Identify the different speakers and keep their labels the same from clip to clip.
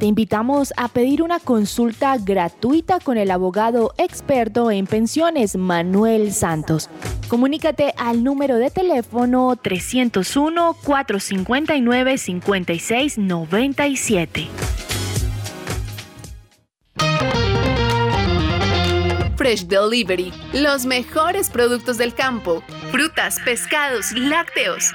Speaker 1: Te invitamos a pedir una consulta gratuita con el abogado experto en pensiones Manuel Santos. Comunícate al número de teléfono 301-459-5697.
Speaker 2: Fresh Delivery, los mejores productos del campo, frutas, pescados, lácteos.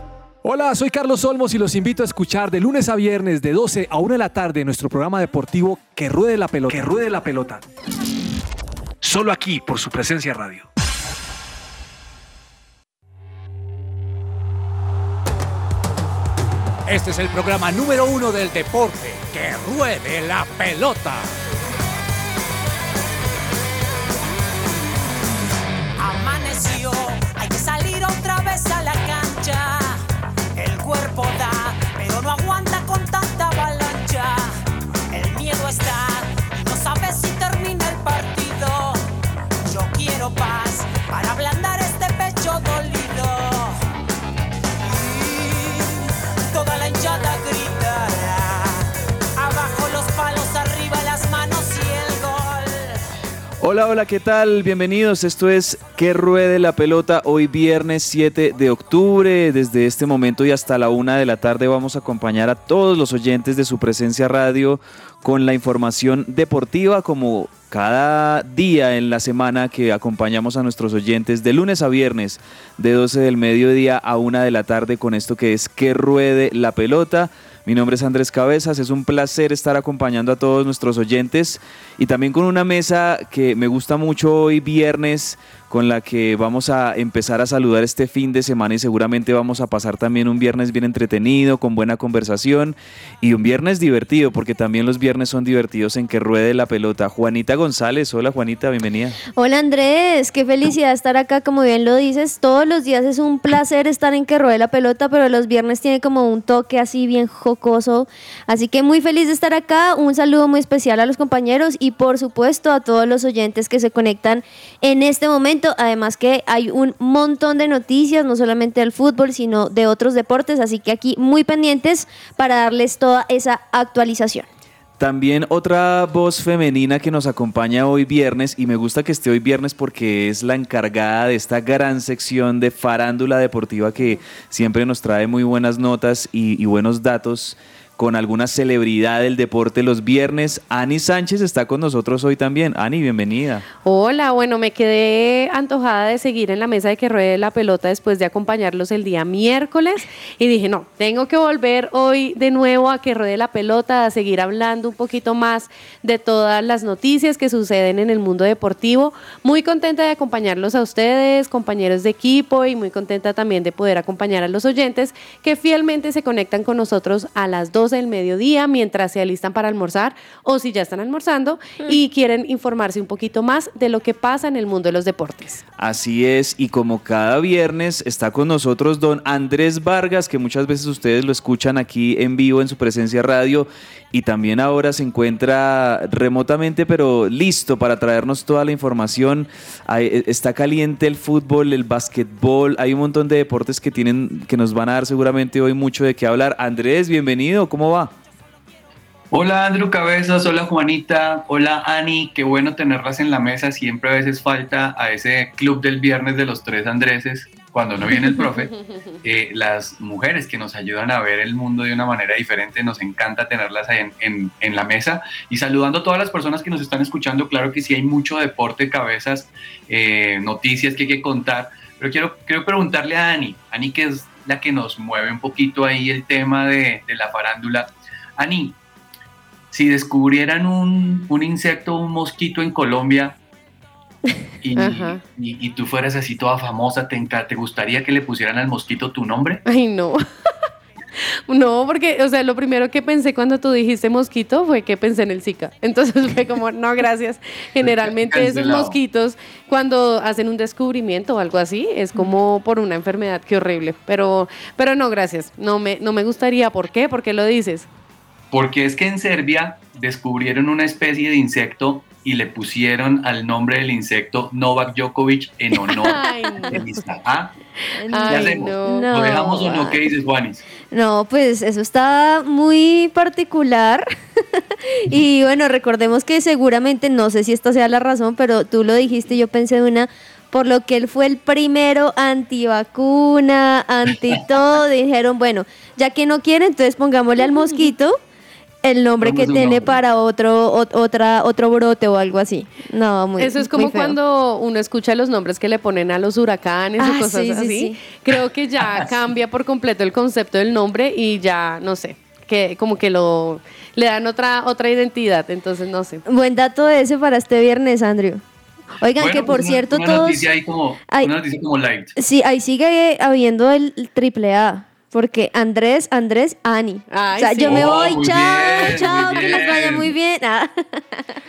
Speaker 3: Hola, soy Carlos Olmos y los invito a escuchar de lunes a viernes de 12 a 1 de la tarde nuestro programa deportivo Que Ruede la Pelota. Que Ruede la Pelota. Solo aquí por su presencia radio.
Speaker 4: Este es el programa número uno del deporte. Que Ruede la Pelota.
Speaker 5: Amaneció, hay que salir otra vez a la cancha. job.
Speaker 6: Hola, hola, ¿qué tal? Bienvenidos. Esto es Que Ruede la Pelota. Hoy viernes 7 de octubre. Desde este momento y hasta la una de la tarde vamos a acompañar a todos los oyentes de su presencia radio con la información deportiva como cada día en la semana que acompañamos a nuestros oyentes de lunes a viernes de 12 del mediodía a una de la tarde con esto que es Que Ruede la Pelota. Mi nombre es Andrés Cabezas, es un placer estar acompañando a todos nuestros oyentes y también con una mesa que me gusta mucho hoy viernes con la que vamos a empezar a saludar este fin de semana y seguramente vamos a pasar también un viernes bien entretenido, con buena conversación y un viernes divertido, porque también los viernes son divertidos en que ruede la pelota. Juanita González, hola Juanita, bienvenida.
Speaker 7: Hola Andrés, qué felicidad estar acá, como bien lo dices, todos los días es un placer estar en que ruede la pelota, pero los viernes tiene como un toque así bien jocoso, así que muy feliz de estar acá, un saludo muy especial a los compañeros y por supuesto a todos los oyentes que se conectan en este momento, además que hay un montón de noticias, no solamente del fútbol, sino de otros deportes, así que aquí muy pendientes para darles toda esa actualización.
Speaker 6: También otra voz femenina que nos acompaña hoy viernes y me gusta que esté hoy viernes porque es la encargada de esta gran sección de farándula deportiva que siempre nos trae muy buenas notas y, buenos datos con alguna celebridad del deporte los viernes. Ani Sánchez está con nosotros hoy también. Ani, bienvenida.
Speaker 8: Hola, bueno, me quedé antojada de seguir en la mesa de que ruede la pelota después de acompañarlos el día miércoles y dije, no, tengo que volver hoy de nuevo a que ruede la pelota, a seguir hablando un poquito más de todas las noticias que suceden en el mundo deportivo. Muy contenta de acompañarlos a ustedes, compañeros de equipo y muy contenta también de poder acompañar a los oyentes que fielmente se conectan con nosotros a las 12 del mediodía mientras se alistan para almorzar o si ya están almorzando y quieren informarse un poquito más de lo que pasa en el mundo de los deportes.
Speaker 6: Así es, y como cada viernes está con nosotros don Andrés Vargas, que muchas veces ustedes lo escuchan aquí en vivo en su presencia radio y también ahora se encuentra remotamente, pero listo para traernos toda la información. Hay- está caliente el fútbol, el básquetbol, hay un montón de deportes que tienen, que nos van a dar seguramente hoy mucho de qué hablar. Andrés, bienvenido, ¿cómo va?
Speaker 9: Hola Andrew Cabezas, hola Juanita, hola Ani, qué bueno tenerlas en la mesa, siempre a veces falta a ese club del viernes de los tres Andreses, cuando no viene el profe, eh, las mujeres que nos ayudan a ver el mundo de una manera diferente, nos encanta tenerlas en, en, en, la mesa y saludando a todas las personas que nos están escuchando, claro que sí hay mucho deporte, cabezas, eh, noticias que hay que contar, pero quiero, quiero preguntarle a Ani, Ani que es la que nos mueve un poquito ahí el tema de, de la farándula, Ani, si descubrieran un, un insecto, un mosquito en Colombia y, y, y, tú fueras así toda famosa, ¿te, ¿te gustaría que le pusieran al mosquito tu nombre?
Speaker 8: Ay, no. No, porque, o sea, lo primero que pensé cuando tú dijiste mosquito fue que pensé en el Zika. Entonces fue como, no, gracias. Generalmente esos mosquitos, cuando hacen un descubrimiento o algo así, es como por una enfermedad, qué horrible. Pero, pero no, gracias. No me, no me gustaría. ¿Por qué? ¿Por qué lo dices?
Speaker 9: Porque es que en Serbia descubrieron una especie de insecto y le pusieron al nombre del insecto Novak Djokovic en honor
Speaker 8: Ay, no.
Speaker 9: de Lista. ¿Ah? ¿Qué
Speaker 8: Ay,
Speaker 9: hacemos?
Speaker 8: no.
Speaker 9: ¿Lo dejamos o no? ¿Qué dices, Juanis?
Speaker 7: No, pues eso está muy particular. y bueno, recordemos que seguramente, no sé si esta sea la razón, pero tú lo dijiste, yo pensé de una, por lo que él fue el primero antivacuna, anti todo, dijeron, bueno, ya que no quiere, entonces pongámosle al mosquito el nombre que tiene
Speaker 9: nombre.
Speaker 7: para otro ot- otra otro brote o algo así. No, muy
Speaker 8: Eso es
Speaker 7: muy
Speaker 8: como
Speaker 7: feo.
Speaker 8: cuando uno escucha los nombres que le ponen a los huracanes
Speaker 7: Ah,
Speaker 8: o cosas
Speaker 7: sí, sí,
Speaker 8: así.
Speaker 7: sí.
Speaker 8: Creo que ya cambia por completo el concepto del nombre y ya, no sé, que como que lo le dan otra otra identidad, entonces no sé.
Speaker 7: Buen dato ese para este viernes, Andrew. Oigan,
Speaker 9: Bueno,
Speaker 7: que por
Speaker 9: pues una-
Speaker 7: cierto
Speaker 9: una
Speaker 7: todos
Speaker 9: Noticia ahí como,
Speaker 7: Ay.
Speaker 9: Una noticia como light.
Speaker 7: Sí, ahí sigue habiendo el triple A. Porque Andrés, Andrés, Ani.
Speaker 8: Ay,
Speaker 7: o sea,
Speaker 8: sí.
Speaker 7: yo me
Speaker 9: Oh,
Speaker 7: voy,
Speaker 9: muy
Speaker 7: chao,
Speaker 9: bien,
Speaker 7: chao, que les vaya muy bien. Ah.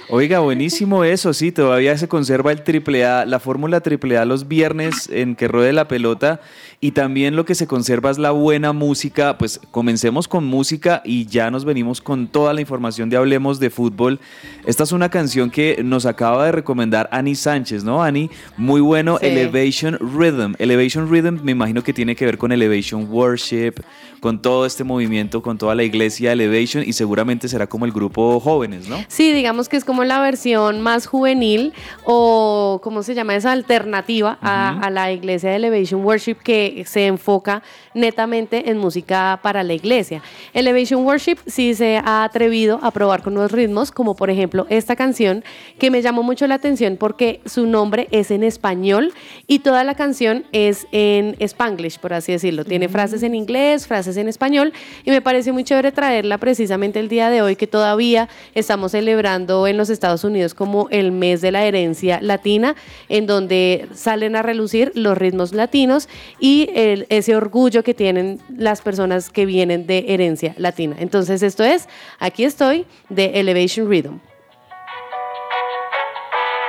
Speaker 6: Oiga, buenísimo eso, sí, todavía se conserva el triple A, la fórmula triple A los viernes en que ruede la pelota y también lo que se conserva es la buena música, pues comencemos con música y ya nos venimos con toda la información de Hablemos de Fútbol. Esta es una canción que nos acaba de recomendar Ani Sánchez, ¿no, Ani? Muy bueno,
Speaker 8: Sí.
Speaker 6: Elevation Rhythm. Elevation Rhythm me imagino que tiene que ver con Elevation Worship, con todo este movimiento, con toda la iglesia Elevation y seguramente será como el grupo jóvenes, ¿no?
Speaker 8: Sí, digamos que es como la versión más juvenil o, ¿cómo se llama esa? Alternativa a, a la iglesia de Elevation Worship que se enfoca netamente en música para la iglesia. Elevation Worship sí se ha atrevido a probar con nuevos ritmos, como por ejemplo esta canción que me llamó mucho la atención porque su nombre es en español y toda la canción es en spanglish, por así decirlo. Tiene frases en inglés, frases en español y me parece muy chévere traerla precisamente el día de hoy que todavía estamos celebrando en los Estados Unidos como el mes de la herencia latina, en donde salen a relucir los ritmos latinos y ese orgullo que tienen las personas que vienen de herencia latina. Entonces esto es, aquí estoy, de Elevation Rhythm.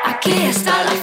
Speaker 10: Aquí está la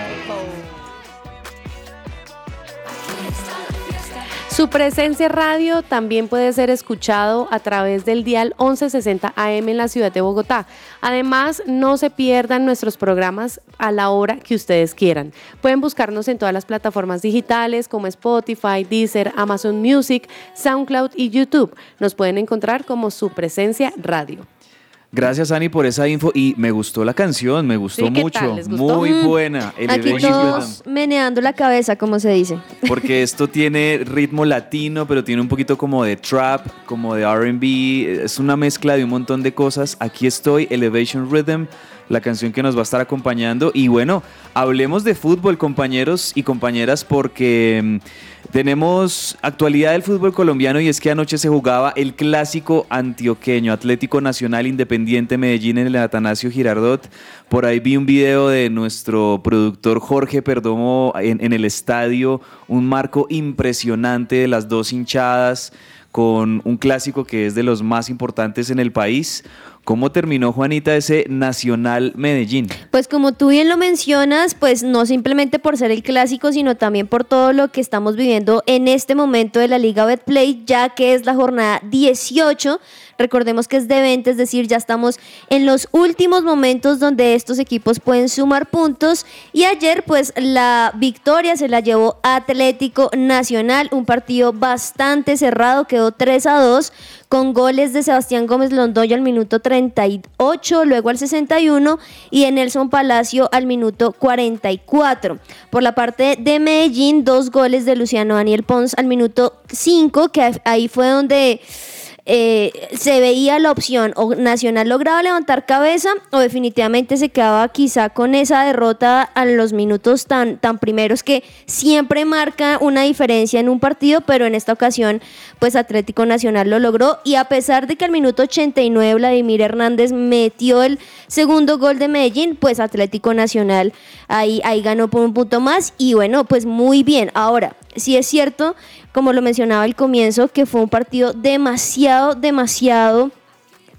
Speaker 8: Su presencia radio también puede ser escuchado a través del dial 1160 AM en la ciudad de Bogotá. Además, no se pierdan nuestros programas a la hora que ustedes quieran. Pueden buscarnos en todas las plataformas digitales como Spotify, Deezer, Amazon Music, SoundCloud y YouTube. Nos pueden encontrar como su presencia radio.
Speaker 6: Gracias, Ani, por esa info. Y me gustó la canción, me gustó
Speaker 8: Sí, ¿qué
Speaker 6: mucho.
Speaker 8: tal? ¿Les gustó?
Speaker 6: Muy
Speaker 7: Mm.
Speaker 6: buena.
Speaker 7: Aquí
Speaker 6: Elevation Rhythm.
Speaker 7: todos meneando la cabeza, como se dice.
Speaker 6: Porque esto tiene ritmo latino, pero tiene un poquito como de trap, como de RB. Es una mezcla de un montón de cosas. Aquí estoy, Elevation Rhythm. La canción que nos va a estar acompañando. Y bueno, hablemos de fútbol, compañeros y compañeras, porque mm, tenemos actualidad del fútbol colombiano y es que anoche se jugaba el clásico antioqueño, Atlético Nacional Independiente Medellín en el Atanasio Girardot. Por ahí vi un video de nuestro productor Jorge Perdomo en, en el estadio, un marco impresionante de las dos hinchadas con un clásico que es de los más importantes en el país. ¿Cómo terminó Juanita ese Nacional Medellín?
Speaker 7: Pues como tú bien lo mencionas, pues no simplemente por ser el clásico, sino también por todo lo que estamos viviendo en este momento de la Liga Betplay, ya que es la jornada 18 Recordemos que es de 20, es decir, ya estamos en los últimos momentos donde estos equipos pueden sumar puntos. Y ayer, pues la victoria se la llevó Atlético Nacional, un partido bastante cerrado, quedó 3 a 2 con goles de Sebastián Gómez Londoño al minuto 38, luego al 61 y de Nelson Palacio al minuto 44. Por la parte de Medellín, dos goles de Luciano Daniel Pons al minuto 5, que ahí fue donde eh, se veía la opción o Nacional lograba levantar cabeza o definitivamente se quedaba quizá con esa derrota a los minutos tan, tan primeros que siempre marca una diferencia en un partido, pero en esta ocasión pues Atlético Nacional lo logró y a pesar de que al minuto 89 Vladimir Hernández metió el segundo gol de Medellín, pues Atlético Nacional ahí, ahí ganó por un punto más y bueno, pues muy bien. Ahora, si es cierto como lo mencionaba al comienzo, que fue un partido demasiado, demasiado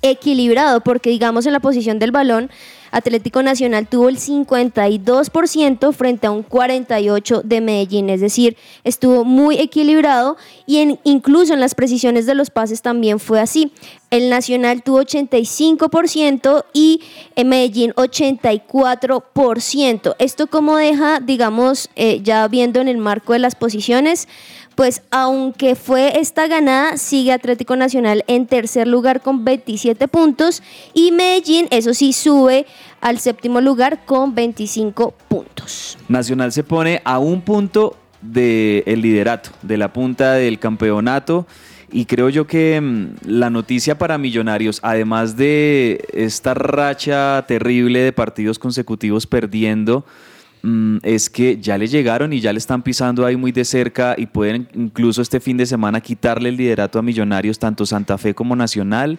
Speaker 7: equilibrado, porque digamos en la posición del balón, Atlético Nacional tuvo el 52% frente a un 48% de Medellín, es decir, estuvo muy equilibrado y en, incluso en las precisiones de los pases también fue así. El Nacional tuvo 85% y en Medellín 84%. Esto como deja, digamos, eh, ya viendo en el marco de las posiciones, pues aunque fue esta ganada, sigue Atlético Nacional en tercer lugar con 27 puntos y Medellín, eso sí, sube al séptimo lugar con 25 puntos.
Speaker 6: Nacional se pone a un punto del liderato, de la punta del campeonato. Y creo yo que mm, la noticia para Millonarios, además de esta racha terrible de partidos consecutivos perdiendo, Mm, es que ya le llegaron y ya le están pisando ahí muy de cerca y pueden incluso este fin de semana quitarle el liderato a Millonarios, tanto Santa Fe como Nacional.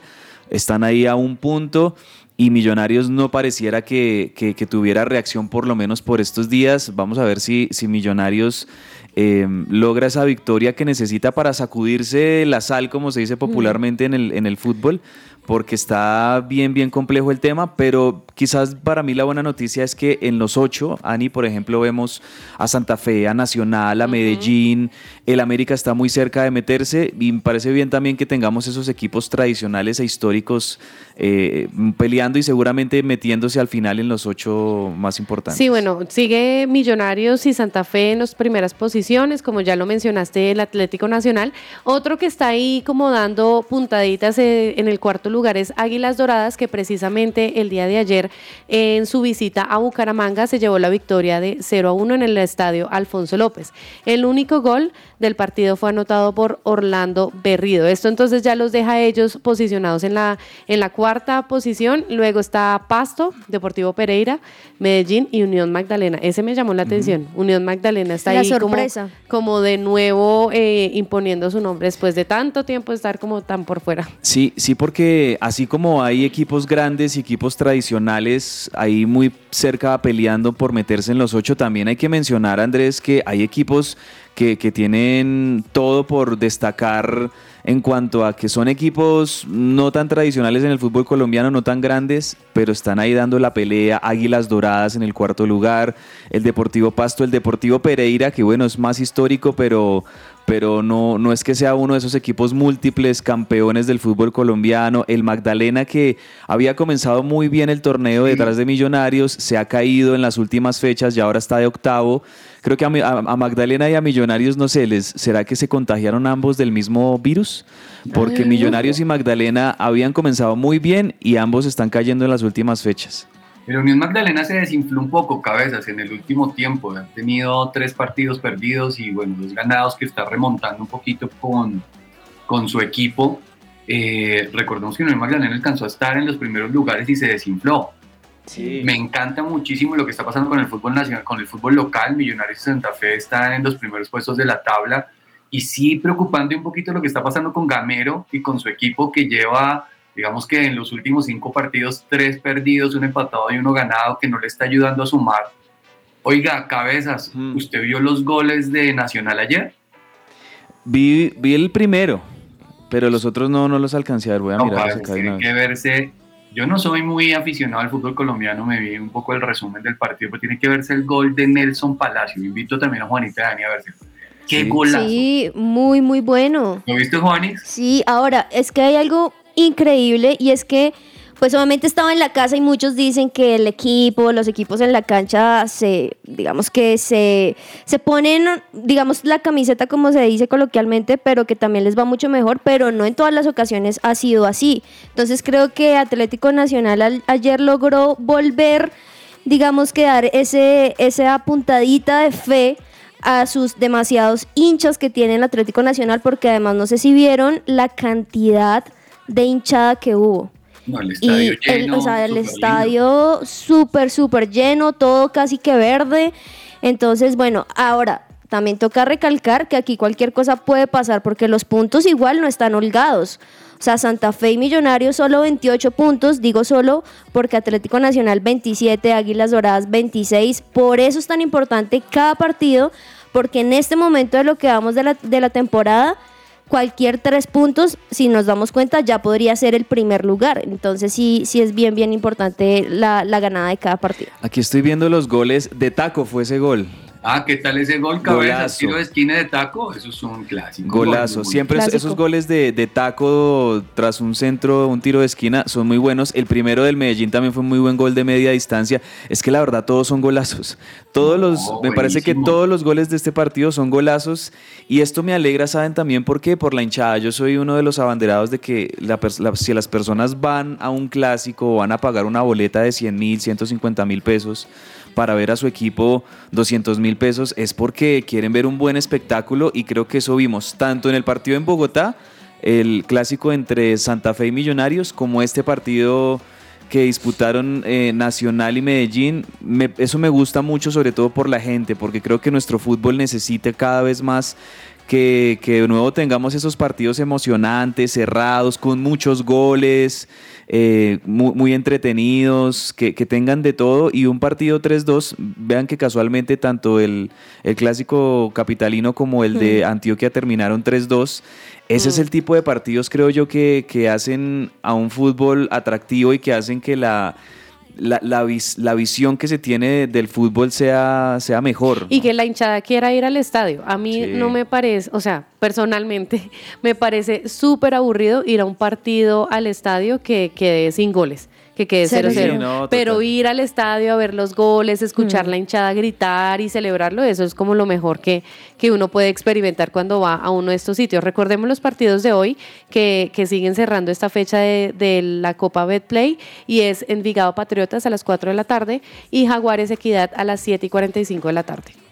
Speaker 6: Están ahí a un punto y Millonarios no pareciera que, tuviera reacción por lo menos por estos días. Vamos a ver si, si Millonarios eh, logra esa victoria que necesita para sacudirse la sal, como se dice popularmente en el, en el fútbol porque está bien, bien complejo el tema, pero quizás para mí la buena noticia es que en los ocho, Ani, por ejemplo, vemos a Santa Fe, a Nacional, a Medellín, el América está muy cerca de meterse y me parece bien también que tengamos esos equipos tradicionales e históricos eh, peleando y seguramente metiéndose al final en los ocho más importantes.
Speaker 8: Sí, bueno, sigue Millonarios y Santa Fe en las primeras posiciones, como ya lo mencionaste, el Atlético Nacional. Otro que está ahí como dando puntaditas eh, en el cuarto lugar es Águilas Doradas, que precisamente el día de ayer en su visita a Bucaramanga se llevó la victoria de 0 a 1 en el estadio Alfonso López. El único gol del partido fue anotado por Orlando Berrido. Esto entonces ya los deja a ellos posicionados en la, en la cuarta posición. Luego está Pasto, Deportivo Pereira, Medellín y Unión Magdalena. Ese me llamó la atención. Unión Magdalena está ahí
Speaker 7: sorpresa.
Speaker 8: Como, de nuevo eh, imponiendo su nombre después de tanto tiempo estar como tan por fuera.
Speaker 6: Sí, sí, porque así como hay equipos grandes y equipos tradicionales ahí muy cerca peleando por meterse en los ocho, también hay que mencionar, Andrés, que hay equipos que, tienen todo por destacar en cuanto a que son equipos no tan tradicionales en el fútbol colombiano, no tan grandes, pero están ahí dando la pelea. Águilas Doradas en el cuarto lugar, el Deportivo Pasto, el Deportivo Pereira, que bueno, es más histórico, pero pero no, no es que sea uno de esos equipos múltiples campeones del fútbol colombiano. El Magdalena, que había comenzado muy bien el torneo detrás de Millonarios, se ha caído en las últimas fechas y ahora está de octavo. Creo que a, Magdalena y a Millonarios, no sé, les, ¿será que se contagiaron ambos del mismo virus? Porque Millonarios y Magdalena habían comenzado muy bien y ambos están cayendo en las últimas fechas.
Speaker 11: El Unión Magdalena se desinfló un poco cabezas en el último tiempo. Ha tenido tres partidos perdidos y bueno, dos ganados que está remontando un poquito con, con su equipo. Eh, recordemos que Unión Magdalena alcanzó a estar en los primeros lugares y se desinfló. Me encanta muchísimo lo que está pasando con el fútbol nacional, con el fútbol local. Millonarios de Santa Fe están en los primeros puestos de la tabla. Y sí preocupante un poquito lo que está pasando con Gamero y con su equipo que lleva, digamos que en los últimos cinco partidos, tres perdidos, un empatado y uno ganado, que no le está ayudando a sumar. Oiga, cabezas, ¿usted vio los goles de Nacional ayer?
Speaker 6: Vi, vi el primero, pero los otros no, no los alcancé a ver. Voy a
Speaker 11: No,
Speaker 6: mirar
Speaker 11: cabezas, tiene que verse. Yo no soy muy aficionado al fútbol colombiano, me vi un poco el resumen del partido, pero tiene que verse el gol de Nelson Palacio. Invito también a Juanita y a Dani a verse. ¡Qué golazo!
Speaker 7: Sí, muy, muy bueno.
Speaker 11: ¿Lo viste, Juanis?
Speaker 7: Sí, ahora, es que hay algo increíble y es que, pues obviamente estaba en la casa y muchos dicen que el equipo, los equipos en la cancha se, digamos que se, se ponen, digamos, la camiseta como se dice coloquialmente, pero que también les va mucho mejor, pero no en todas las ocasiones ha sido así. Entonces creo que Atlético Nacional al- ayer logró volver, digamos que dar ese, esa puntadita de fe a sus demasiados hinchas que tiene el Atlético Nacional, porque además no sé si vieron la cantidad hinchada que hubo.
Speaker 11: No, el
Speaker 7: Y
Speaker 11: estadio
Speaker 7: el,
Speaker 11: lleno.
Speaker 7: o sea, el estadio súper, súper lleno, todo casi que verde. Entonces, bueno, ahora también toca recalcar que aquí cualquier cosa puede pasar porque los puntos igual no están holgados. O sea, Santa Fe y Millonarios solo 28 puntos, digo solo porque Atlético Nacional 27, Águilas Doradas 26. Por eso es tan importante cada partido, porque en este momento de lo que vamos de la, de la temporada, cualquier tres puntos, si nos damos cuenta, ya podría ser el primer lugar. Entonces sí, sí es bien, bien importante la, la ganada de cada partido.
Speaker 6: Aquí estoy viendo los goles. De taco fue ese gol.
Speaker 11: Ah, ¿qué tal ese gol, cabeza?
Speaker 6: Golazo.
Speaker 11: Tiro de esquina de taco, eso es un clásico.
Speaker 6: Golazo.
Speaker 11: Gol,
Speaker 6: Siempre
Speaker 11: clásico.
Speaker 6: esos goles de, de taco tras un centro, un tiro de esquina, son muy buenos. El primero del Medellín también fue muy buen gol de media distancia. Es que la verdad todos son golazos. Todos los, me parece que todos los goles de este partido son golazos. Y esto me alegra, ¿saben también por qué? Por la hinchada. Yo soy uno de los abanderados de que la pers- la- si las personas van a un clásico o van a pagar una boleta de 100 mil, 150 mil pesos para ver a su equipo 200 mil pesos es porque quieren ver un buen espectáculo y creo que eso vimos tanto en el partido en Bogotá, el clásico entre Santa Fe y Millonarios, como este partido que disputaron eh, Nacional y Medellín. Me- eso me gusta mucho, sobre todo por la gente, porque creo que nuestro fútbol necesita cada vez más que, que de nuevo tengamos esos partidos emocionantes, cerrados, con muchos goles, eh, mu- muy, entretenidos, que, que tengan de todo. Y un partido 3-2, vean que casualmente tanto el, el clásico capitalino como el de Antioquia terminaron 3-2. Ese es el tipo de partidos, creo yo, que, que hacen a un fútbol atractivo y que hacen que la, la, la vis- la visión que se tiene del fútbol sea, sea mejor.
Speaker 8: Y que la hinchada quiera ir al estadio. A mí
Speaker 6: Sí.
Speaker 8: no me parece, o sea, personalmente, me parece súper aburrido ir a un partido al estadio que quede sin goles, que quede
Speaker 7: Cero,
Speaker 8: 0-0.
Speaker 7: cero.
Speaker 6: Sí, no,
Speaker 8: Pero ir al estadio a ver los goles, escuchar la hinchada gritar y celebrarlo, eso es como lo mejor que, que uno puede experimentar cuando va a uno de estos sitios. Recordemos los partidos de hoy que, que siguen cerrando esta fecha de, de la Copa Betplay y es Envigado Patriotas a las 4 de la tarde y Jaguares Equidad a las 7 y 45 de la tarde.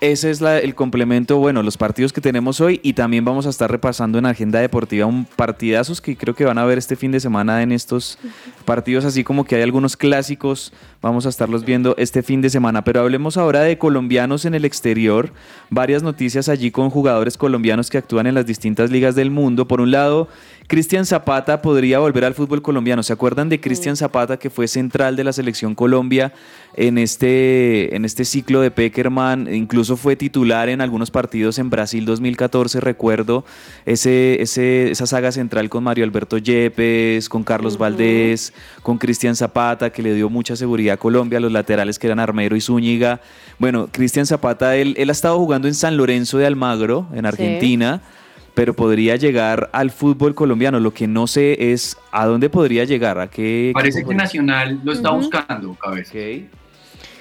Speaker 6: Ese es la- el complemento, bueno, los partidos que tenemos hoy y también vamos a estar repasando en Agenda Deportiva un partidazos que creo que van a ver este fin de semana en estos partidos, así como que hay algunos clásicos, vamos a estarlos viendo este fin de semana. Pero hablemos ahora de colombianos en el exterior, varias noticias allí con jugadores colombianos que actúan en las distintas ligas del mundo. Por un lado, Cristian Zapata podría volver al fútbol colombiano. ¿Se acuerdan de Cristian Zapata que fue central de la selección Colombia en este, en este ciclo de Peckerman? Incluso fue titular en algunos partidos en Brasil 2014, recuerdo ese, ese, esa saga central con Mario Alberto Yepes, con Carlos Valdés, con Cristian Zapata, que le dio mucha seguridad a Colombia, los laterales que eran Armero y Zúñiga. Bueno, Cristian Zapata, él, él ha estado jugando en San Lorenzo de Almagro, en Argentina pero podría llegar al fútbol colombiano. Lo que no sé es a dónde podría llegar, a qué
Speaker 11: Parece que
Speaker 6: podría-
Speaker 11: Nacional lo está buscando, cabeza.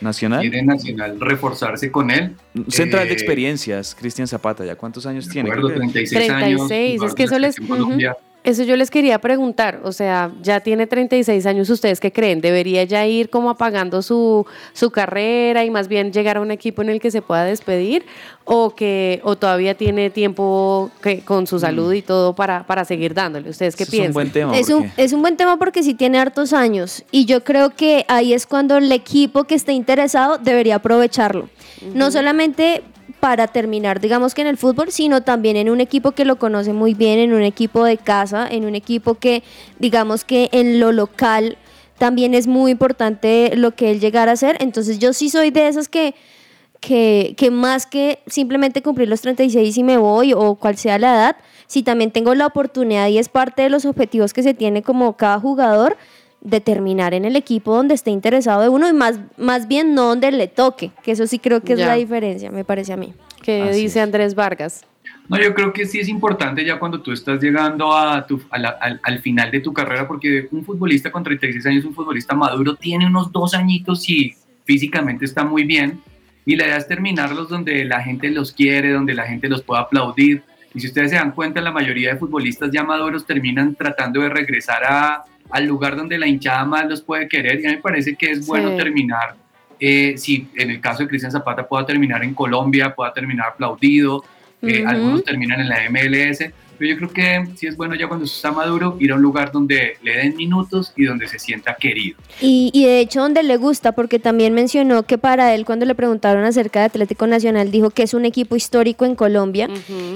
Speaker 6: Nacional.
Speaker 11: Quiere Nacional reforzarse con él.
Speaker 6: Central de
Speaker 11: Eh,
Speaker 6: experiencias, Cristian Zapata, ¿ya cuántos años tiene?
Speaker 11: acuerdo,
Speaker 6: Creo que-
Speaker 11: 36 años.
Speaker 8: 36, es que eso les-
Speaker 11: Colombia.
Speaker 8: Eso yo les quería preguntar, o sea, ya tiene 36 años, ¿ustedes qué creen? ¿Debería ya ir como apagando su, su carrera y más bien llegar a un equipo en el que se pueda despedir? ¿O que o todavía tiene tiempo que, con su salud y todo para, para seguir dándole? ¿Ustedes qué
Speaker 6: Ese es un
Speaker 8: piensan?
Speaker 6: buen tema.
Speaker 7: Es un,
Speaker 6: porque-
Speaker 7: es un buen tema porque sí tiene hartos años y yo creo que ahí es cuando el equipo que esté interesado debería aprovecharlo. No solamente para terminar, digamos que en el fútbol, sino también en un equipo que lo conoce muy bien, en un equipo de casa, en un equipo que, digamos que en lo local también es muy importante lo que él llegara a hacer. Entonces yo sí soy de esas que que, que más que simplemente cumplir los 36 y me voy o cual sea la edad, si también tengo la oportunidad y es parte de los objetivos que se tiene como cada jugador, de terminar en el equipo donde esté interesado de uno y más, más bien no donde le toque, que eso sí creo que es
Speaker 8: Ya.
Speaker 7: la diferencia, me parece a mí.
Speaker 8: ¿Qué
Speaker 6: Así
Speaker 8: dice Andrés Vargas?
Speaker 9: No, yo creo que sí es importante ya cuando tú estás llegando a tu, a la- al, al final de tu carrera, porque un futbolista con 36 años, un futbolista maduro, tiene unos dos añitos y físicamente está muy bien. Y la idea es terminarlos donde la gente los quiere, donde la gente los pueda aplaudir. Y si ustedes se dan cuenta, la mayoría de futbolistas ya maduros terminan tratando de regresar a, al lugar donde la hinchada más los puede querer. Y a mí me parece que es bueno
Speaker 8: Sí.
Speaker 9: terminar, eh, si en el caso de Cristian Zapata pueda terminar en Colombia, pueda terminar aplaudido, eh,
Speaker 8: Ujú.
Speaker 9: algunos terminan en la MLS, pero yo creo que sí es bueno ya cuando está maduro ir a un lugar donde le den minutos y donde se sienta querido.
Speaker 7: Y, y de hecho donde le gusta, porque también mencionó que para él cuando le preguntaron acerca de Atlético Nacional dijo que es un equipo histórico en Colombia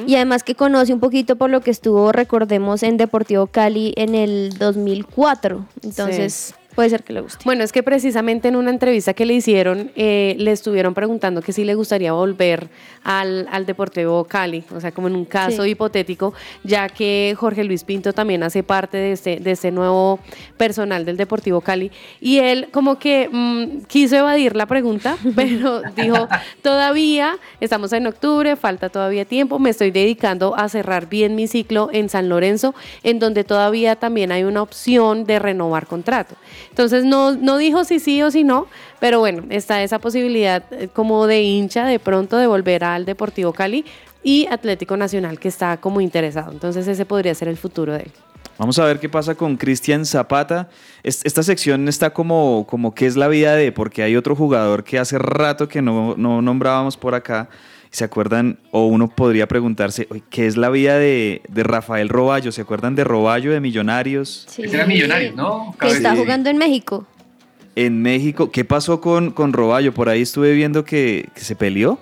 Speaker 7: y además que conoce un poquito por lo que estuvo, recordemos, en Deportivo Cali en el 2004. Entonces puede ser que le guste.
Speaker 8: Bueno, es que precisamente en una entrevista que le hicieron, eh, le estuvieron preguntando que si le gustaría volver al, al Deportivo Cali, o sea, como en un caso
Speaker 7: Sí.
Speaker 8: hipotético, ya que Jorge Luis Pinto también hace parte de este, de este nuevo personal del Deportivo Cali. Y él como que mm, quiso evadir la pregunta, pero dijo, todavía estamos en octubre, falta todavía tiempo, me estoy dedicando a cerrar bien mi ciclo en San Lorenzo, en donde todavía también hay una opción de renovar contrato. Entonces no, no dijo si sí o si no, pero bueno, está esa posibilidad eh, como de hincha de pronto de volver al Deportivo Cali y Atlético Nacional que está como interesado. Entonces ese podría ser el futuro de él.
Speaker 6: Vamos a ver qué pasa con Cristian Zapata. Es- Esta sección está como, como qué es la vida de, porque hay otro jugador que hace rato que no, no nombrábamos por acá. ¿Se acuerdan? O uno podría preguntarse, "Oye, ¿qué es la vida de, de Rafael Roballo? ¿Se acuerdan de Roballo de Millonarios?
Speaker 7: Sí.
Speaker 9: Era millonario, ¿no?
Speaker 7: Que está jugando en México.
Speaker 6: En México, ¿qué pasó con, con Roballo? Por ahí estuve viendo que, que se peleó.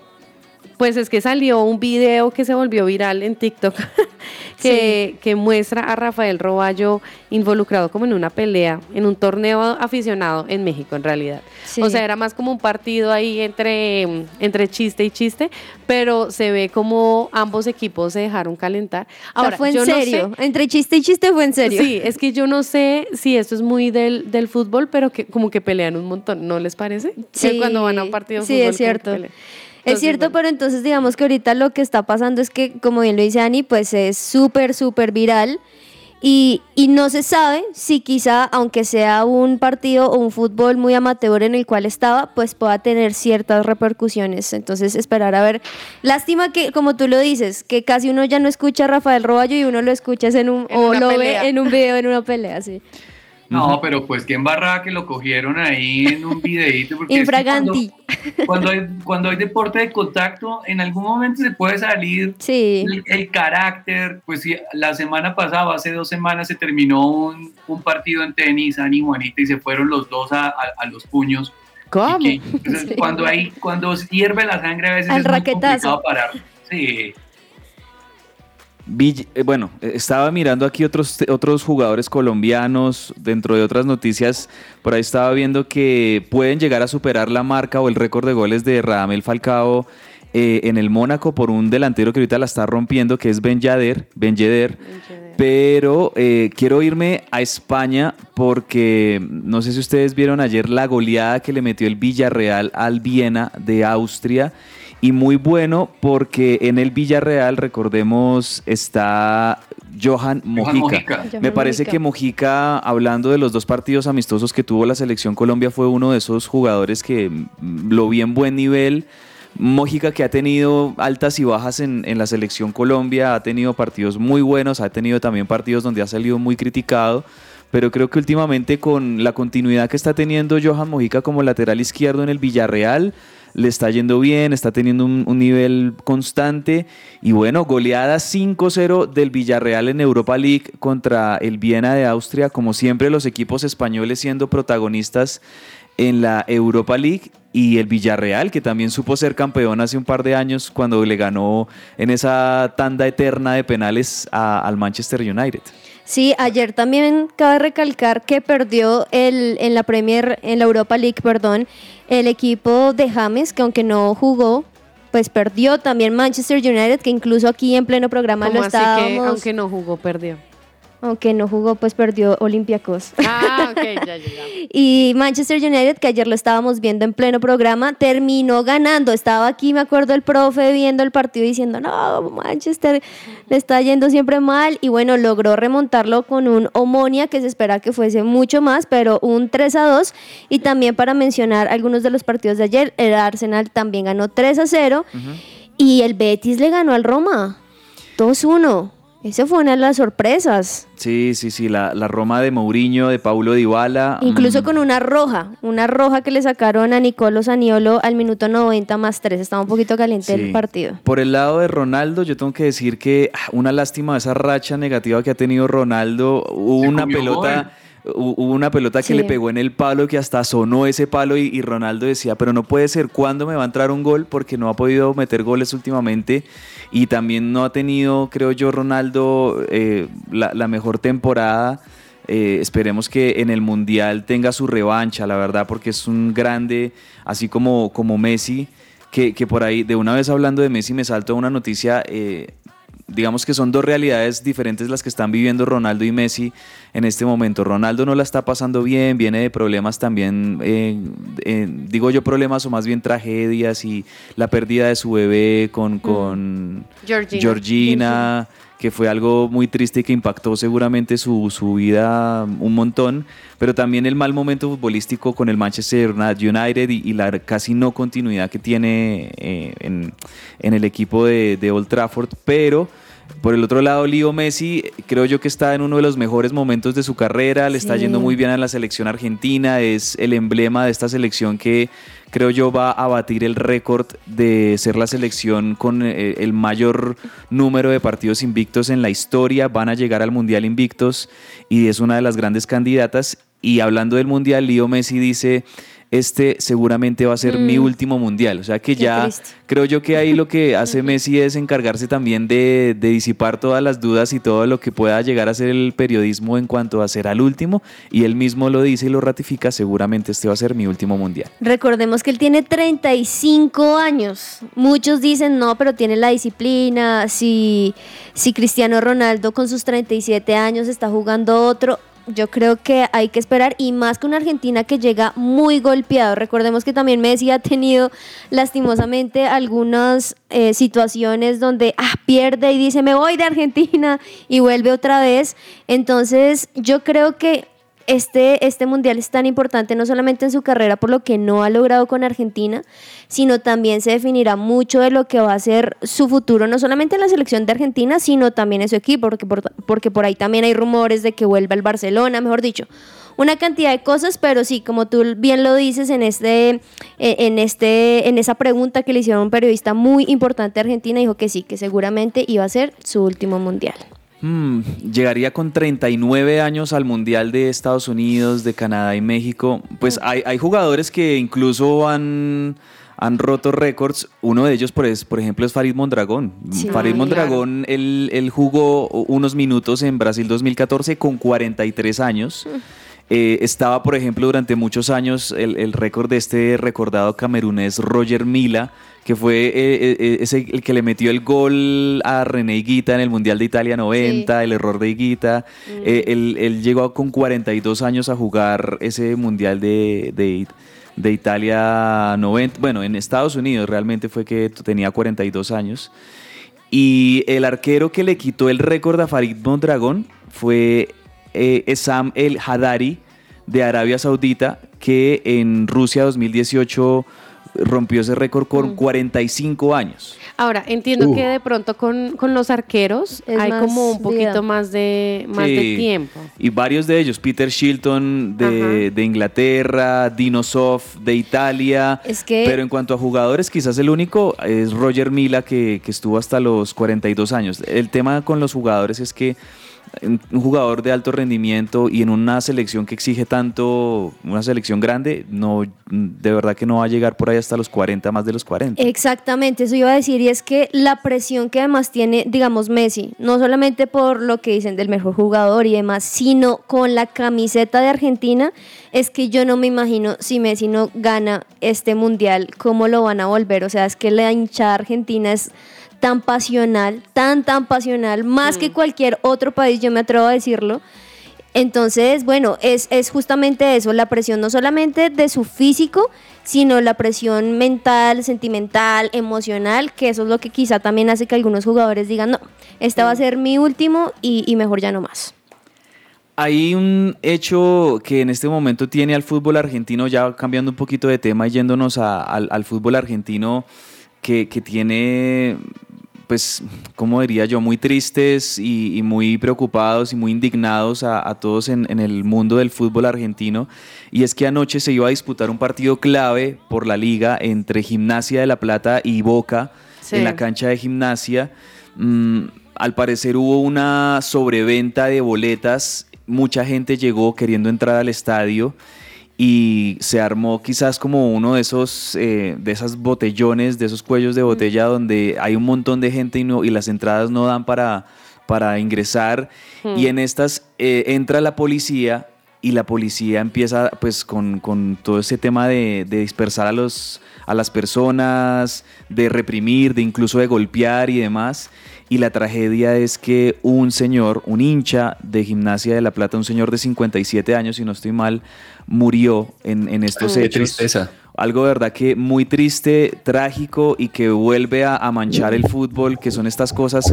Speaker 8: Pues es que salió un video que se volvió viral en TikTok que, que muestra a Rafael Roballo involucrado como en una pelea, en un torneo aficionado en México en realidad.
Speaker 7: Sí.
Speaker 8: O sea, era más como un partido ahí entre, entre chiste y chiste, pero se ve como ambos equipos se dejaron calentar.
Speaker 7: O sea, fue en
Speaker 8: yo no sé-
Speaker 7: serio. Entre chiste y chiste fue en serio.
Speaker 8: Sí, es que yo no sé si esto es muy del, del fútbol, pero que como que pelean un montón, ¿no les parece? Que Cuando van a un partido de
Speaker 7: sí,
Speaker 8: fútbol.
Speaker 7: es
Speaker 8: como que
Speaker 7: cierto. Es cierto, pero entonces digamos que ahorita lo que está pasando es que, como bien lo dice Ani, pues es súper, súper viral y, y no se sabe si quizá, aunque sea un partido o un fútbol muy amateur en el cual estaba, pues pueda tener ciertas repercusiones. Entonces esperar a ver. Lástima que, como tú lo dices, que casi uno ya no escucha a Rafael Roballo y uno lo escucha en un,
Speaker 8: En
Speaker 7: o lo
Speaker 8: pelea.
Speaker 7: ve en un video, en una pelea, sí.
Speaker 9: No, pero pues qué embarrada que lo cogieron ahí en un videíto. porque es que
Speaker 7: Infraganti.
Speaker 9: Cuando, cuando hay, cuando hay deporte de contacto, en algún momento se puede salir
Speaker 7: Sí.
Speaker 9: el, el carácter. Pues la semana pasada, hace dos semanas, se terminó un, un partido en tenis, Ani y Juanita, y se fueron los dos a, a- a los puños.
Speaker 8: ¿Cómo?
Speaker 9: Y que- entonces,
Speaker 7: Sí.
Speaker 9: cuando, hay, cuando hierve la sangre, a veces
Speaker 7: Al
Speaker 9: es muy
Speaker 7: raquetazo.
Speaker 9: complicado parar. Sí.
Speaker 6: Eh, bueno, eh, estaba mirando aquí otros, otros jugadores colombianos, dentro de otras noticias, por ahí estaba viendo que pueden llegar a superar la marca o el récord de goles de Radamel Falcao eh, en el Mónaco por un delantero que ahorita la está rompiendo, que es Ben Yedder, Ben Yedder. Pero eh, quiero irme a España porque no sé si ustedes vieron ayer la goleada que le metió el Villarreal al Viena de Austria. Y muy bueno porque en el Villarreal, recordemos, está Johan Mojica.
Speaker 9: Mojica.
Speaker 7: Johan
Speaker 6: Me parece
Speaker 7: Mojica.
Speaker 6: que Mojica, hablando de los dos partidos amistosos que tuvo la selección Colombia, fue uno de esos jugadores que mm, lo vi en buen nivel, Mójica que ha tenido altas y bajas en, en la selección Colombia, ha tenido partidos muy buenos, ha tenido también partidos donde ha salido muy criticado, pero creo que últimamente con la continuidad que está teniendo Johan Mojica como lateral izquierdo en el Villarreal, le está yendo bien, está teniendo un, nivel constante. Y bueno, goleada 5-0 del Villarreal en Europa League contra el Viena de Austria, como siempre los equipos españoles siendo protagonistas en la Europa League y el Villarreal, que también supo ser campeón hace un par de años cuando le ganó en esa tanda eterna de penales a- al Manchester United.
Speaker 7: Sí, ayer también cabe recalcar que perdió el, en la Premier, en la Europa League, perdón, el equipo de James, que aunque no jugó, pues perdió también Manchester United, que incluso aquí en pleno programa
Speaker 8: ¿Cómo
Speaker 7: lo
Speaker 8: así que,
Speaker 7: estábamos,
Speaker 8: aunque no jugó, perdió?
Speaker 7: Aunque no jugó, pues perdió Olympiacos.
Speaker 8: Ah, ok, ya, ya, ya.
Speaker 7: Y Manchester United, que ayer lo estábamos viendo en pleno programa, terminó ganando. Estaba aquí, me acuerdo, el profe viendo el partido diciendo, no, Manchester le está yendo siempre mal. Y bueno, logró remontarlo con un Omonia que se espera que fuese mucho más, pero un 3 a 2. Y también para mencionar algunos de los partidos de ayer, el Arsenal también ganó 3 a 0. Y el Betis le ganó al Roma 2-1. Esa fue una de las sorpresas.
Speaker 6: Sí, sí, sí, la, la Roma de Mourinho, de Paulo Dybala.
Speaker 7: Incluso
Speaker 6: mm,
Speaker 7: con una roja, una roja que le sacaron a Nicolo Saniolo al minuto 90 más 3. Estaba un poquito caliente
Speaker 6: Sí.
Speaker 7: el partido.
Speaker 6: Por el lado de Ronaldo, yo tengo que decir que ah, una lástima esa racha negativa que ha tenido Ronaldo. Hubo
Speaker 11: Se
Speaker 6: una pelota, hu- hubo una pelota que
Speaker 7: Sí.
Speaker 6: le pegó en el palo que hasta sonó ese palo y, y Ronaldo decía, pero no puede ser, ¿cuándo me va a entrar un gol? Porque no ha podido meter goles últimamente y también no ha tenido, creo yo, Ronaldo eh, la, la mejor temporada. Eh, esperemos que en el Mundial tenga su revancha, la verdad, porque es un grande, así como, como Messi, que, que por ahí, de una vez hablando de Messi, me saltó una noticia, eh, digamos que son dos realidades diferentes las que están viviendo Ronaldo y Messi en este momento. Ronaldo no la está pasando bien, viene de problemas también, eh, eh, digo yo problemas o más bien tragedias y la pérdida de su bebé con, con
Speaker 8: Georgina.
Speaker 6: Georgina, que fue algo muy triste y que impactó seguramente su, su vida un montón, pero también el mal momento futbolístico con el Manchester United y, y la casi no continuidad que tiene eh, en, en el equipo de, de Old Trafford, pero... Por el otro lado, Leo Messi, creo yo que está en uno de los mejores momentos de su carrera, le está yendo muy bien a la selección argentina, es el emblema de esta selección que creo yo va a batir el récord de ser la selección con eh, el mayor número de partidos invictos en la historia, van a llegar al Mundial invictos y es una de las grandes candidatas. Y hablando del Mundial, Leo Messi dice, este seguramente va a ser mi
Speaker 7: Mm.
Speaker 6: último Mundial. O sea que
Speaker 7: Qué
Speaker 6: ya
Speaker 7: triste.
Speaker 6: creo yo que ahí lo que hace Messi es encargarse también de, de disipar todas las dudas y todo lo que pueda llegar a ser el periodismo en cuanto a ser al último. Y él mismo lo dice y lo ratifica, seguramente este va a ser mi último Mundial.
Speaker 7: Recordemos que él tiene 35 años. Muchos dicen no, pero tiene la disciplina. Si, si Cristiano Ronaldo con sus 37 años está jugando otro, yo creo que hay que esperar. Y más que una Argentina que llega muy golpeado. Recordemos que también Messi ha tenido lastimosamente algunas eh, situaciones donde ah, pierde y dice me voy de Argentina y vuelve otra vez. Entonces yo creo que este, este mundial es tan importante no solamente en su carrera por lo que no ha logrado con Argentina, sino también se definirá mucho de lo que va a ser su futuro, no solamente en la selección de Argentina, sino también en su equipo, porque por, porque por ahí también hay rumores de que vuelva al Barcelona, mejor dicho. Una cantidad de cosas, pero sí, como tú bien lo dices en este, eh, en este, en esa pregunta que le hicieron a un periodista muy importante de Argentina, dijo que sí, que seguramente iba a ser su último mundial.
Speaker 6: Hmm, llegaría con 39 años al Mundial de Estados Unidos, de Canadá y México. Pues hay, hay jugadores que incluso han, han roto récords. Uno de ellos, por, es- por ejemplo, es Farid Mondragón.
Speaker 7: Sí.
Speaker 6: Farid Mondragón, él, él jugó unos minutos en Brasil 2014 con 43 años. Eh, estaba, por ejemplo, durante muchos años el, el récord de este recordado camerunés Roger Mila, que fue eh, eh, ese, el que le metió el gol a René Higuita en el Mundial de Italia 90, el error de Higuita. Eh, él, él llegó con 42 años a jugar ese Mundial de, de, de Italia 90. Bueno, en Estados Unidos realmente fue que tenía 42 años. Y el arquero que le quitó el récord a Farid Mondragón fue eh, Esam El Hadari de Arabia Saudita, que en Rusia 2018 rompió ese récord con 45 años.
Speaker 8: Ahora, entiendo
Speaker 6: Uh.
Speaker 8: que de pronto con, con los arqueros
Speaker 7: Es
Speaker 8: hay como un poquito
Speaker 7: vida.
Speaker 8: más de más de tiempo.
Speaker 6: Y varios de ellos, Peter Shilton de, de Inglaterra, Dino Sof de Italia.
Speaker 7: Es que-
Speaker 6: Pero en cuanto a jugadores, quizás el único es Roger Mila, que, que estuvo hasta los 42 años. El tema con los jugadores es que un jugador de alto rendimiento y en una selección que exige tanto, una selección grande, no, de verdad que no va a llegar por ahí hasta los 40, más de los 40.
Speaker 7: Exactamente, eso iba a decir, y es que la presión que además tiene, digamos, Messi, no solamente por lo que dicen del mejor jugador y demás, sino con la camiseta de Argentina, es que yo no me imagino si Messi no gana este mundial, cómo lo van a volver. O sea, es que la hinchada argentina es tan pasional, tan, tan pasional, más que cualquier otro país, yo me atrevo a decirlo. Entonces, bueno, es, es justamente eso, la presión no solamente de su físico, sino la presión mental, sentimental, emocional, que eso es lo que quizá también hace que algunos jugadores digan, no, este va a ser mi último y, y mejor ya no más.
Speaker 6: Hay un hecho que en este momento tiene al fútbol argentino, ya cambiando un poquito de tema y yéndonos a- al, al fútbol argentino, que, que tiene, pues, como diría yo, muy tristes y, y muy preocupados y muy indignados a, a todos en, en el mundo del fútbol argentino. Y es que anoche se iba a disputar un partido clave por la liga entre Gimnasia de La Plata y Boca
Speaker 8: Sí.
Speaker 6: en la cancha de gimnasia. Mm, al parecer hubo una sobreventa de boletas, mucha gente llegó queriendo entrar al estadio y se armó quizás como uno de esos eh, de esas botellones, de esos cuellos de botella donde hay un montón de gente y, no, y las entradas no dan para, para ingresar
Speaker 9: Hmm.
Speaker 6: y en estas eh, entra la policía y la policía empieza pues con, con todo ese tema de, de dispersar a, los, a las personas, de reprimir, de incluso de golpear y demás. Y la tragedia es que un señor, un hincha de Gimnasia de La Plata, un señor de 57 años, si no estoy mal, murió en, en estos
Speaker 11: Qué
Speaker 6: hechos.
Speaker 11: tristeza.
Speaker 6: Algo de verdad que muy triste, trágico y que vuelve a, a manchar el fútbol, que son estas cosas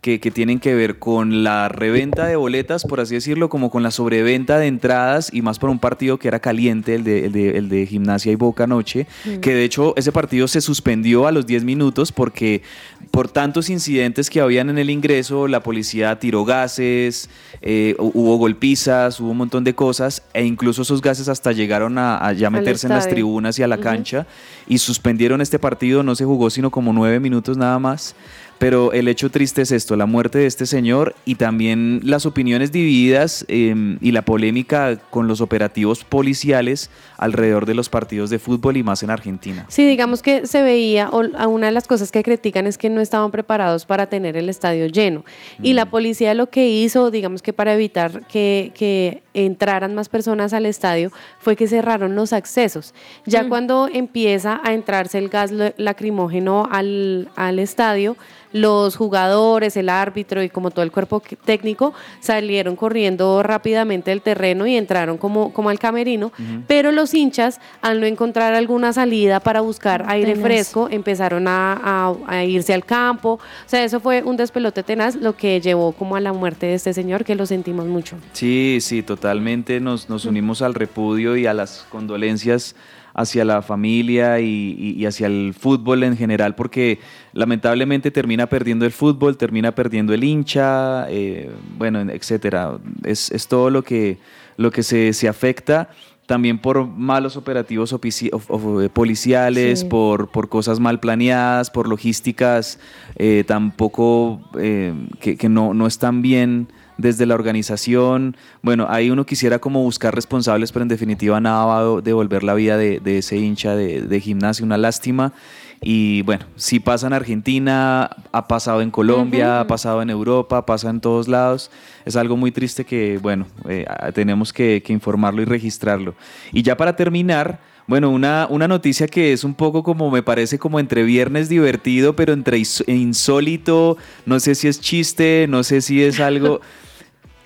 Speaker 6: que, que tienen que ver con la reventa de boletas, por así decirlo, como con la sobreventa de entradas y más por un partido que era caliente, el de, el de, el de Gimnasia y Boca anoche,
Speaker 9: Mm.
Speaker 6: que de hecho ese partido se suspendió a los 10 minutos porque por tantos incidentes que habían en el ingreso, la policía tiró gases, eh, hu- hubo golpizas, hubo un montón de cosas e incluso esos gases hasta llegaron a, a ya meterse en las tribunas y a la cancha y suspendieron este partido, no se jugó sino como nueve minutos nada más. Pero el hecho triste es esto, la muerte de este señor y también las opiniones divididas eh, y la polémica con los operativos policiales alrededor de los partidos de fútbol y más en Argentina.
Speaker 8: Sí, digamos que se veía, o una de las cosas que critican es que no estaban preparados para tener el estadio lleno. Y la policía lo que hizo, digamos que para evitar que, que entraran más personas al estadio, fue que cerraron los accesos. Ya cuando empieza a entrarse el gas lacrimógeno al, al estadio, los jugadores, el árbitro y como todo el cuerpo técnico salieron corriendo rápidamente del terreno y entraron como, como al camerino, pero los hinchas, al no encontrar alguna salida para buscar aire
Speaker 7: Tenaz.
Speaker 8: fresco, empezaron a, a- a irse al campo. O sea, eso fue un despelote tenaz, lo que llevó como a la muerte de este señor, que lo sentimos mucho.
Speaker 6: Sí, sí, totalmente nos, nos unimos al repudio y a las condolencias hacia la familia y, y- y hacia el fútbol en general, porque lamentablemente termina perdiendo el fútbol, termina perdiendo el hincha, eh, bueno, etcétera. Es, es todo lo que, lo que se, se afecta. También por malos operativos eh, policiales,
Speaker 9: Sí.
Speaker 6: por, por cosas mal planeadas, por logísticas eh, tampoco eh, que, que no, no están bien desde la organización. Bueno, ahí uno quisiera como buscar responsables, pero en definitiva nada va a devolver la vida de, de ese hincha de, de gimnasia, una lástima. Y bueno, si pasa en Argentina, ha pasado en Colombia, ha pasado en Europa, pasa en todos lados. Es algo muy triste que, bueno, eh, tenemos que, que informarlo y registrarlo. Y ya para terminar, bueno, una, una noticia que es un poco como, me parece como entre viernes divertido, pero entre insólito, no sé si es chiste, no sé si es algo...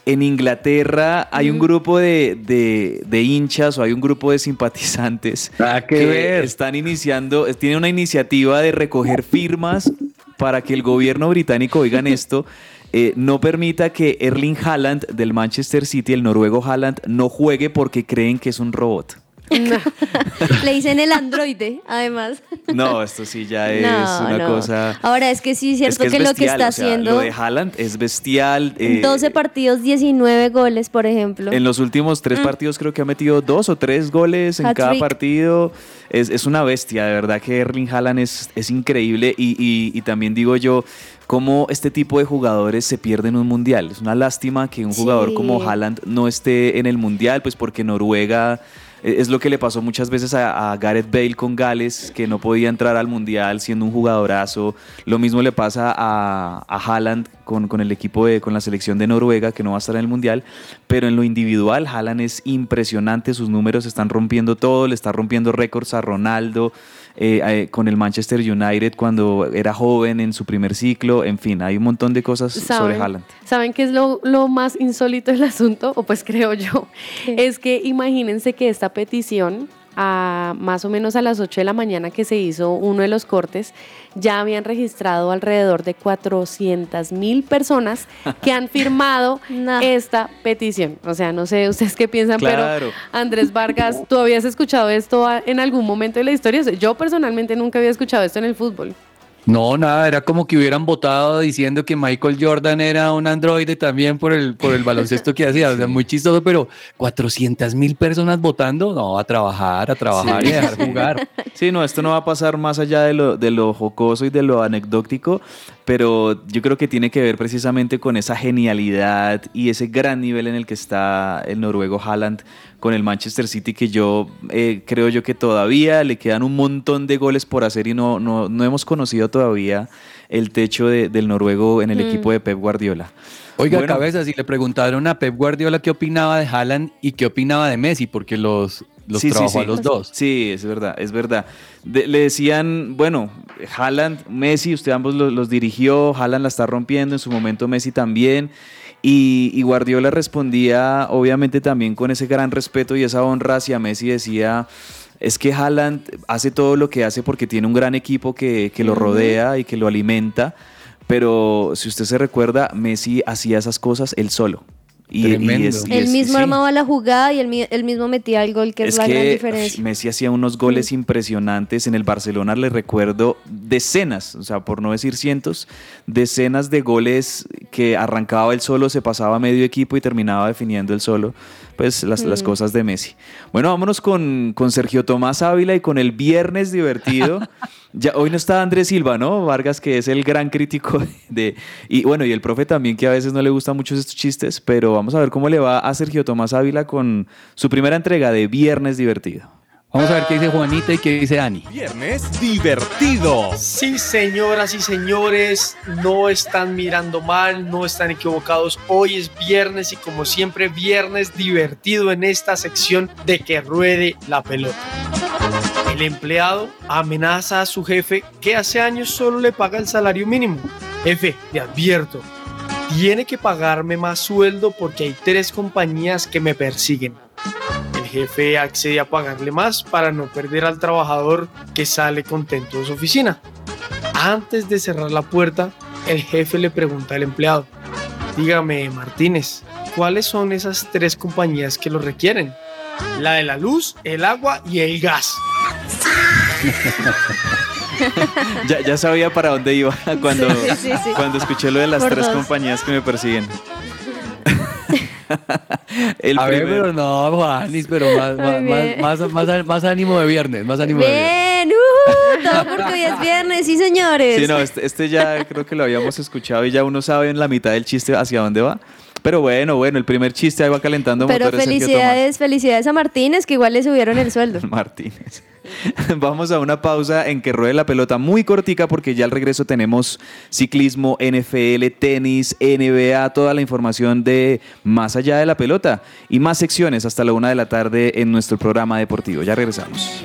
Speaker 6: En Inglaterra hay un grupo de, de- de hinchas o hay un grupo de simpatizantes que están iniciando, tienen una iniciativa de recoger firmas para que el gobierno británico, oigan esto, eh, no permita que Erling Haaland del Manchester City, el noruego Haaland, no juegue porque creen que es un robot.
Speaker 7: Le dicen el androide, además.
Speaker 6: No, esto sí ya es
Speaker 7: No,
Speaker 6: una
Speaker 7: no.
Speaker 6: cosa.
Speaker 7: Ahora es que sí, cierto
Speaker 6: es
Speaker 7: que,
Speaker 6: es
Speaker 7: lo que está
Speaker 6: o sea,
Speaker 7: haciendo.
Speaker 6: Lo de Haaland es bestial. eh,
Speaker 7: 12 partidos, 19 goles, por ejemplo.
Speaker 6: En los últimos tres
Speaker 7: Mm.
Speaker 6: partidos creo que ha metido dos o tres goles en cada partido. Es, es una bestia, de verdad que Erling Haaland es, es increíble y, y- y también digo yo cómo este tipo de jugadores se pierden un mundial. Es una lástima que un jugador
Speaker 7: Sí.
Speaker 6: como Haaland no esté en el mundial, pues porque Noruega... eh, Es lo que le pasó muchas veces a, Gareth Bale con Gales, que no podía entrar al Mundial siendo un jugadorazo. Lo mismo le pasa a, a Haaland con, con el equipo de, con la selección de Noruega, que no va a estar en el Mundial. Pero en lo individual, Haaland es impresionante, sus números están rompiendo todo, le está rompiendo récords a Ronaldo. Eh, eh, con el Manchester United cuando era joven en su primer ciclo, en fin, hay un montón de cosas sobre
Speaker 8: ¿Saben?
Speaker 6: Haaland.
Speaker 8: ¿Saben qué es lo, lo más insólito del asunto? O pues creo yo. Es que imagínense que esta petición, a más o menos a las 8 de la mañana que se hizo uno de los cortes, ya habían registrado alrededor de 400 mil personas que han firmado esta petición. O sea, no sé ustedes qué piensan,
Speaker 6: Claro.
Speaker 8: pero Andrés Vargas, ¿tú habías escuchado esto en algún momento de la historia? O sea, Yo personalmente nunca había escuchado esto en el fútbol.
Speaker 9: No, nada, era como que hubieran votado diciendo que Michael Jordan era un androide también por el, por el baloncesto que hacía. O sea, muy chistoso, pero 400 mil personas votando, no, a trabajar, a trabajar y a dejar jugar.
Speaker 6: Sí, no, esto no va a pasar más allá de lo, de lo jocoso y de lo anecdótico, pero yo creo que tiene que ver precisamente con esa genialidad y ese gran nivel en el que está el noruego Haaland con el Manchester City, que yo eh, creo yo que todavía le quedan un montón de goles por hacer y no, no, no hemos conocido todavía el techo de- del noruego en el
Speaker 9: Mm.
Speaker 6: equipo de Pep Guardiola.
Speaker 9: Oiga,
Speaker 6: Bueno.
Speaker 9: cabeza, si le preguntaron a Pep Guardiola qué opinaba de Haaland y qué opinaba de Messi, porque los, los
Speaker 6: Sí, sí,
Speaker 9: trabajó a los dos.
Speaker 6: Sí, es verdad, es verdad. De- le decían, bueno, Haaland, Messi, usted ambos los, los dirigió, Haaland la está rompiendo, en su momento Messi también. Y, y Guardiola respondía, obviamente también con ese gran respeto y esa honra hacia Messi, decía, es que Haaland hace todo lo que hace porque tiene un gran equipo que, que lo rodea y que lo alimenta. Pero si usted se recuerda, Messi hacía esas cosas él solo. Y, y
Speaker 9: Tremendo.
Speaker 6: es- y
Speaker 7: Él
Speaker 6: es-
Speaker 7: mismo
Speaker 6: sí.
Speaker 7: armaba la jugada y él, él mismo metía el gol, que es, la gran
Speaker 6: que
Speaker 7: diferencia.
Speaker 6: ush, Messi hacía unos goles impresionantes. En el Barcelona le recuerdo decenas, o sea, por no decir cientos, decenas de goles que arrancaba él solo, se pasaba a medio equipo y terminaba definiendo él solo. Pues las, las
Speaker 12: Mm.
Speaker 6: cosas de Messi. Bueno, vámonos con, con Sergio Tomás Ávila y con el viernes divertido. Ya, hoy no está Andrés Silva, ¿no? Vargas, que es el gran crítico de... Y bueno, y el profe también, que a veces no le gustan mucho estos chistes, pero vamos a ver cómo le va a Sergio Tomás Ávila con su primera entrega de Viernes Divertido.
Speaker 9: Vamos a ver qué dice Juanita y qué dice Ani.
Speaker 4: Viernes divertido.
Speaker 12: Sí, señoras y señores, no están mirando mal, no están equivocados. Hoy es viernes y como siempre, viernes divertido en esta sección de que ruede la pelota. El empleado amenaza a su jefe que hace años solo le paga el salario mínimo. Jefe, le advierto, tiene que pagarme más sueldo porque hay tres compañías que me persiguen. El jefe accede a pagarle más para no perder al trabajador que sale contento de su oficina. Antes de cerrar la puerta, el jefe le pregunta al empleado, dígame Martínez, ¿cuáles son esas tres compañías que lo requieren? La de la luz, el agua y el gas.
Speaker 6: Ya, ya sabía para dónde iba cuando,
Speaker 12: Sí, sí, sí.
Speaker 6: cuando escuché lo de las
Speaker 12: Por
Speaker 6: tres
Speaker 12: dos.
Speaker 6: compañías que me persiguen. El
Speaker 9: a ver,
Speaker 6: primer-
Speaker 9: pero no, Juanis, pero más, más,
Speaker 7: bien.
Speaker 9: más, más, más- más ánimo de viernes, más ánimo de viernes.
Speaker 7: Bien, uh, todo porque hoy es viernes, sí señores.
Speaker 6: Sí, no, este, este ya creo que lo habíamos escuchado y ya uno sabe en la mitad del chiste hacia dónde va. Pero bueno, bueno, el primer chiste ahí va calentando
Speaker 7: Pero
Speaker 6: motores.
Speaker 7: Felicidades, felicidades a Martínez, que igual le subieron el sueldo.
Speaker 6: Martínez. Vamos a una pausa en que ruede la pelota muy cortica porque ya al regreso tenemos ciclismo, NFL, tenis, NBA, toda la información de más allá de la pelota y más secciones hasta la una de la tarde en nuestro programa deportivo. Ya regresamos.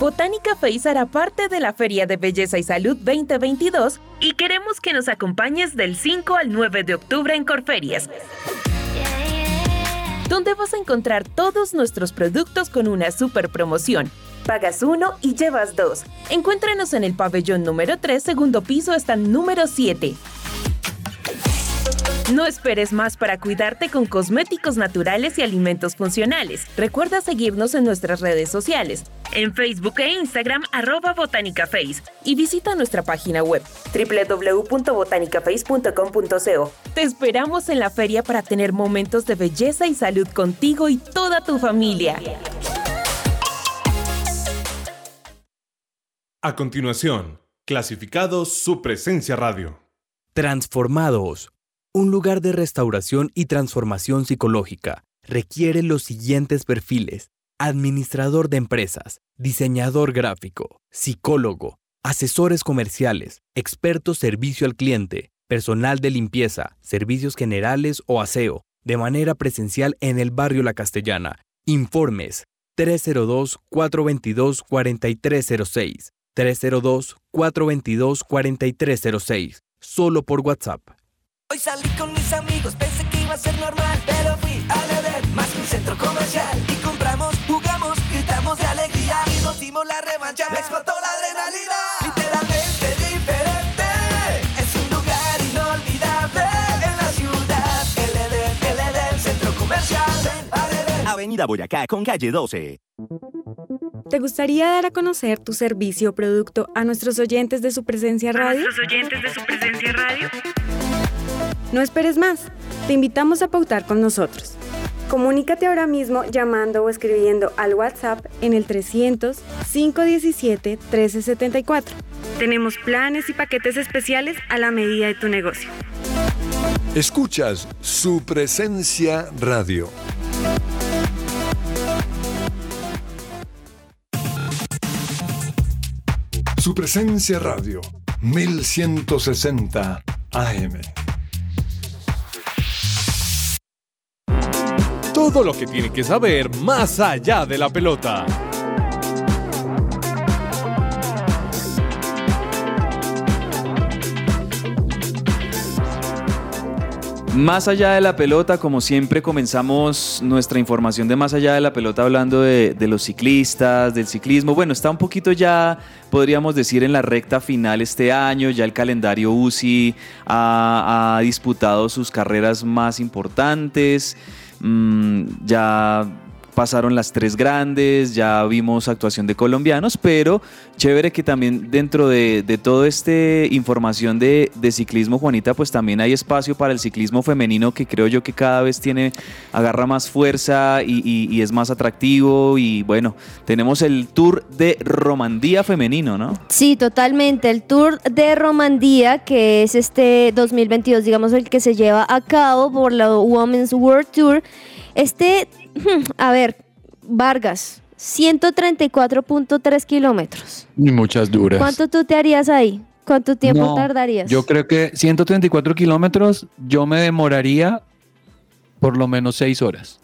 Speaker 13: Botánica Face hará parte de la Feria de Belleza y Salud 2022 y queremos que nos acompañes del 5 al 9 de octubre en Corferias, donde vas a encontrar todos nuestros productos con una super promoción. Pagas uno y llevas dos. Encuéntranos en el pabellón número 3, segundo piso, hasta número 7. No esperes más para cuidarte con cosméticos naturales y alimentos funcionales. Recuerda seguirnos en nuestras redes sociales, en Facebook e Instagram arroba botanicaface y visita nuestra página web www.botanicaface.com.co. Te esperamos en la feria para tener momentos de belleza y salud contigo y toda tu familia.
Speaker 14: A continuación, clasificados su presencia radio.
Speaker 15: Transformados. Un lugar de restauración y transformación psicológica requiere los siguientes perfiles. Administrador de empresas, diseñador gráfico, psicólogo, asesores comerciales, experto servicio al cliente, personal de limpieza, servicios generales o aseo, de manera presencial en el barrio La Castellana. Informes 302-422-4306. 302-422-4306. Solo por WhatsApp.
Speaker 5: Hoy salí con mis amigos, pensé que iba a ser normal, pero fui a Edén, más que un centro comercial. Y compramos, jugamos, gritamos de alegría y nos dimos la revancha. Me explotó la adrenalina. Literalmente diferente, es un lugar inolvidable en la ciudad. El Edén, centro comercial. Ven.
Speaker 16: Avenida Boyacá con calle 12.
Speaker 17: ¿Te gustaría dar a conocer tu servicio o producto a nuestros oyentes de su presencia radio?
Speaker 13: ¿Nuestros oyentes de su presencia radio?
Speaker 17: No esperes más. Te invitamos a pautar con nosotros. Comunícate ahora mismo llamando o escribiendo al WhatsApp en el 300-517-1374. Tenemos planes y paquetes especiales a la medida de tu negocio.
Speaker 18: Escuchas su presencia radio. Su presencia radio 1160 AM.
Speaker 14: Todo lo que tiene que saber más allá de la pelota.
Speaker 6: Más allá de la pelota, como siempre comenzamos nuestra información de más allá de la pelota hablando de, los ciclistas, del ciclismo. Bueno, está un poquito ya, podríamos decir, en la recta final este año. Ya el calendario UCI ha disputado sus carreras más importantes. Mm, ya pasaron las tres grandes, ya vimos actuación de colombianos, pero chévere que también dentro de, de toda esta información de, de, ciclismo, Juanita, pues también hay espacio para el ciclismo femenino que creo yo que cada vez tiene, agarra más fuerza y, y, y es más atractivo y bueno, tenemos el Tour de Romandía femenino, ¿no?
Speaker 7: Sí, totalmente, el Tour de Romandía, que es este 2022, digamos, el que se lleva a cabo por la Women's World Tour. Este a ver, Vargas, 134.3 kilómetros.
Speaker 9: Y muchas duras.
Speaker 7: ¿Cuánto tú te harías ahí? ¿Cuánto tiempo
Speaker 9: No,
Speaker 7: tardarías?
Speaker 9: Yo creo que 134 kilómetros, yo me demoraría por lo menos seis horas.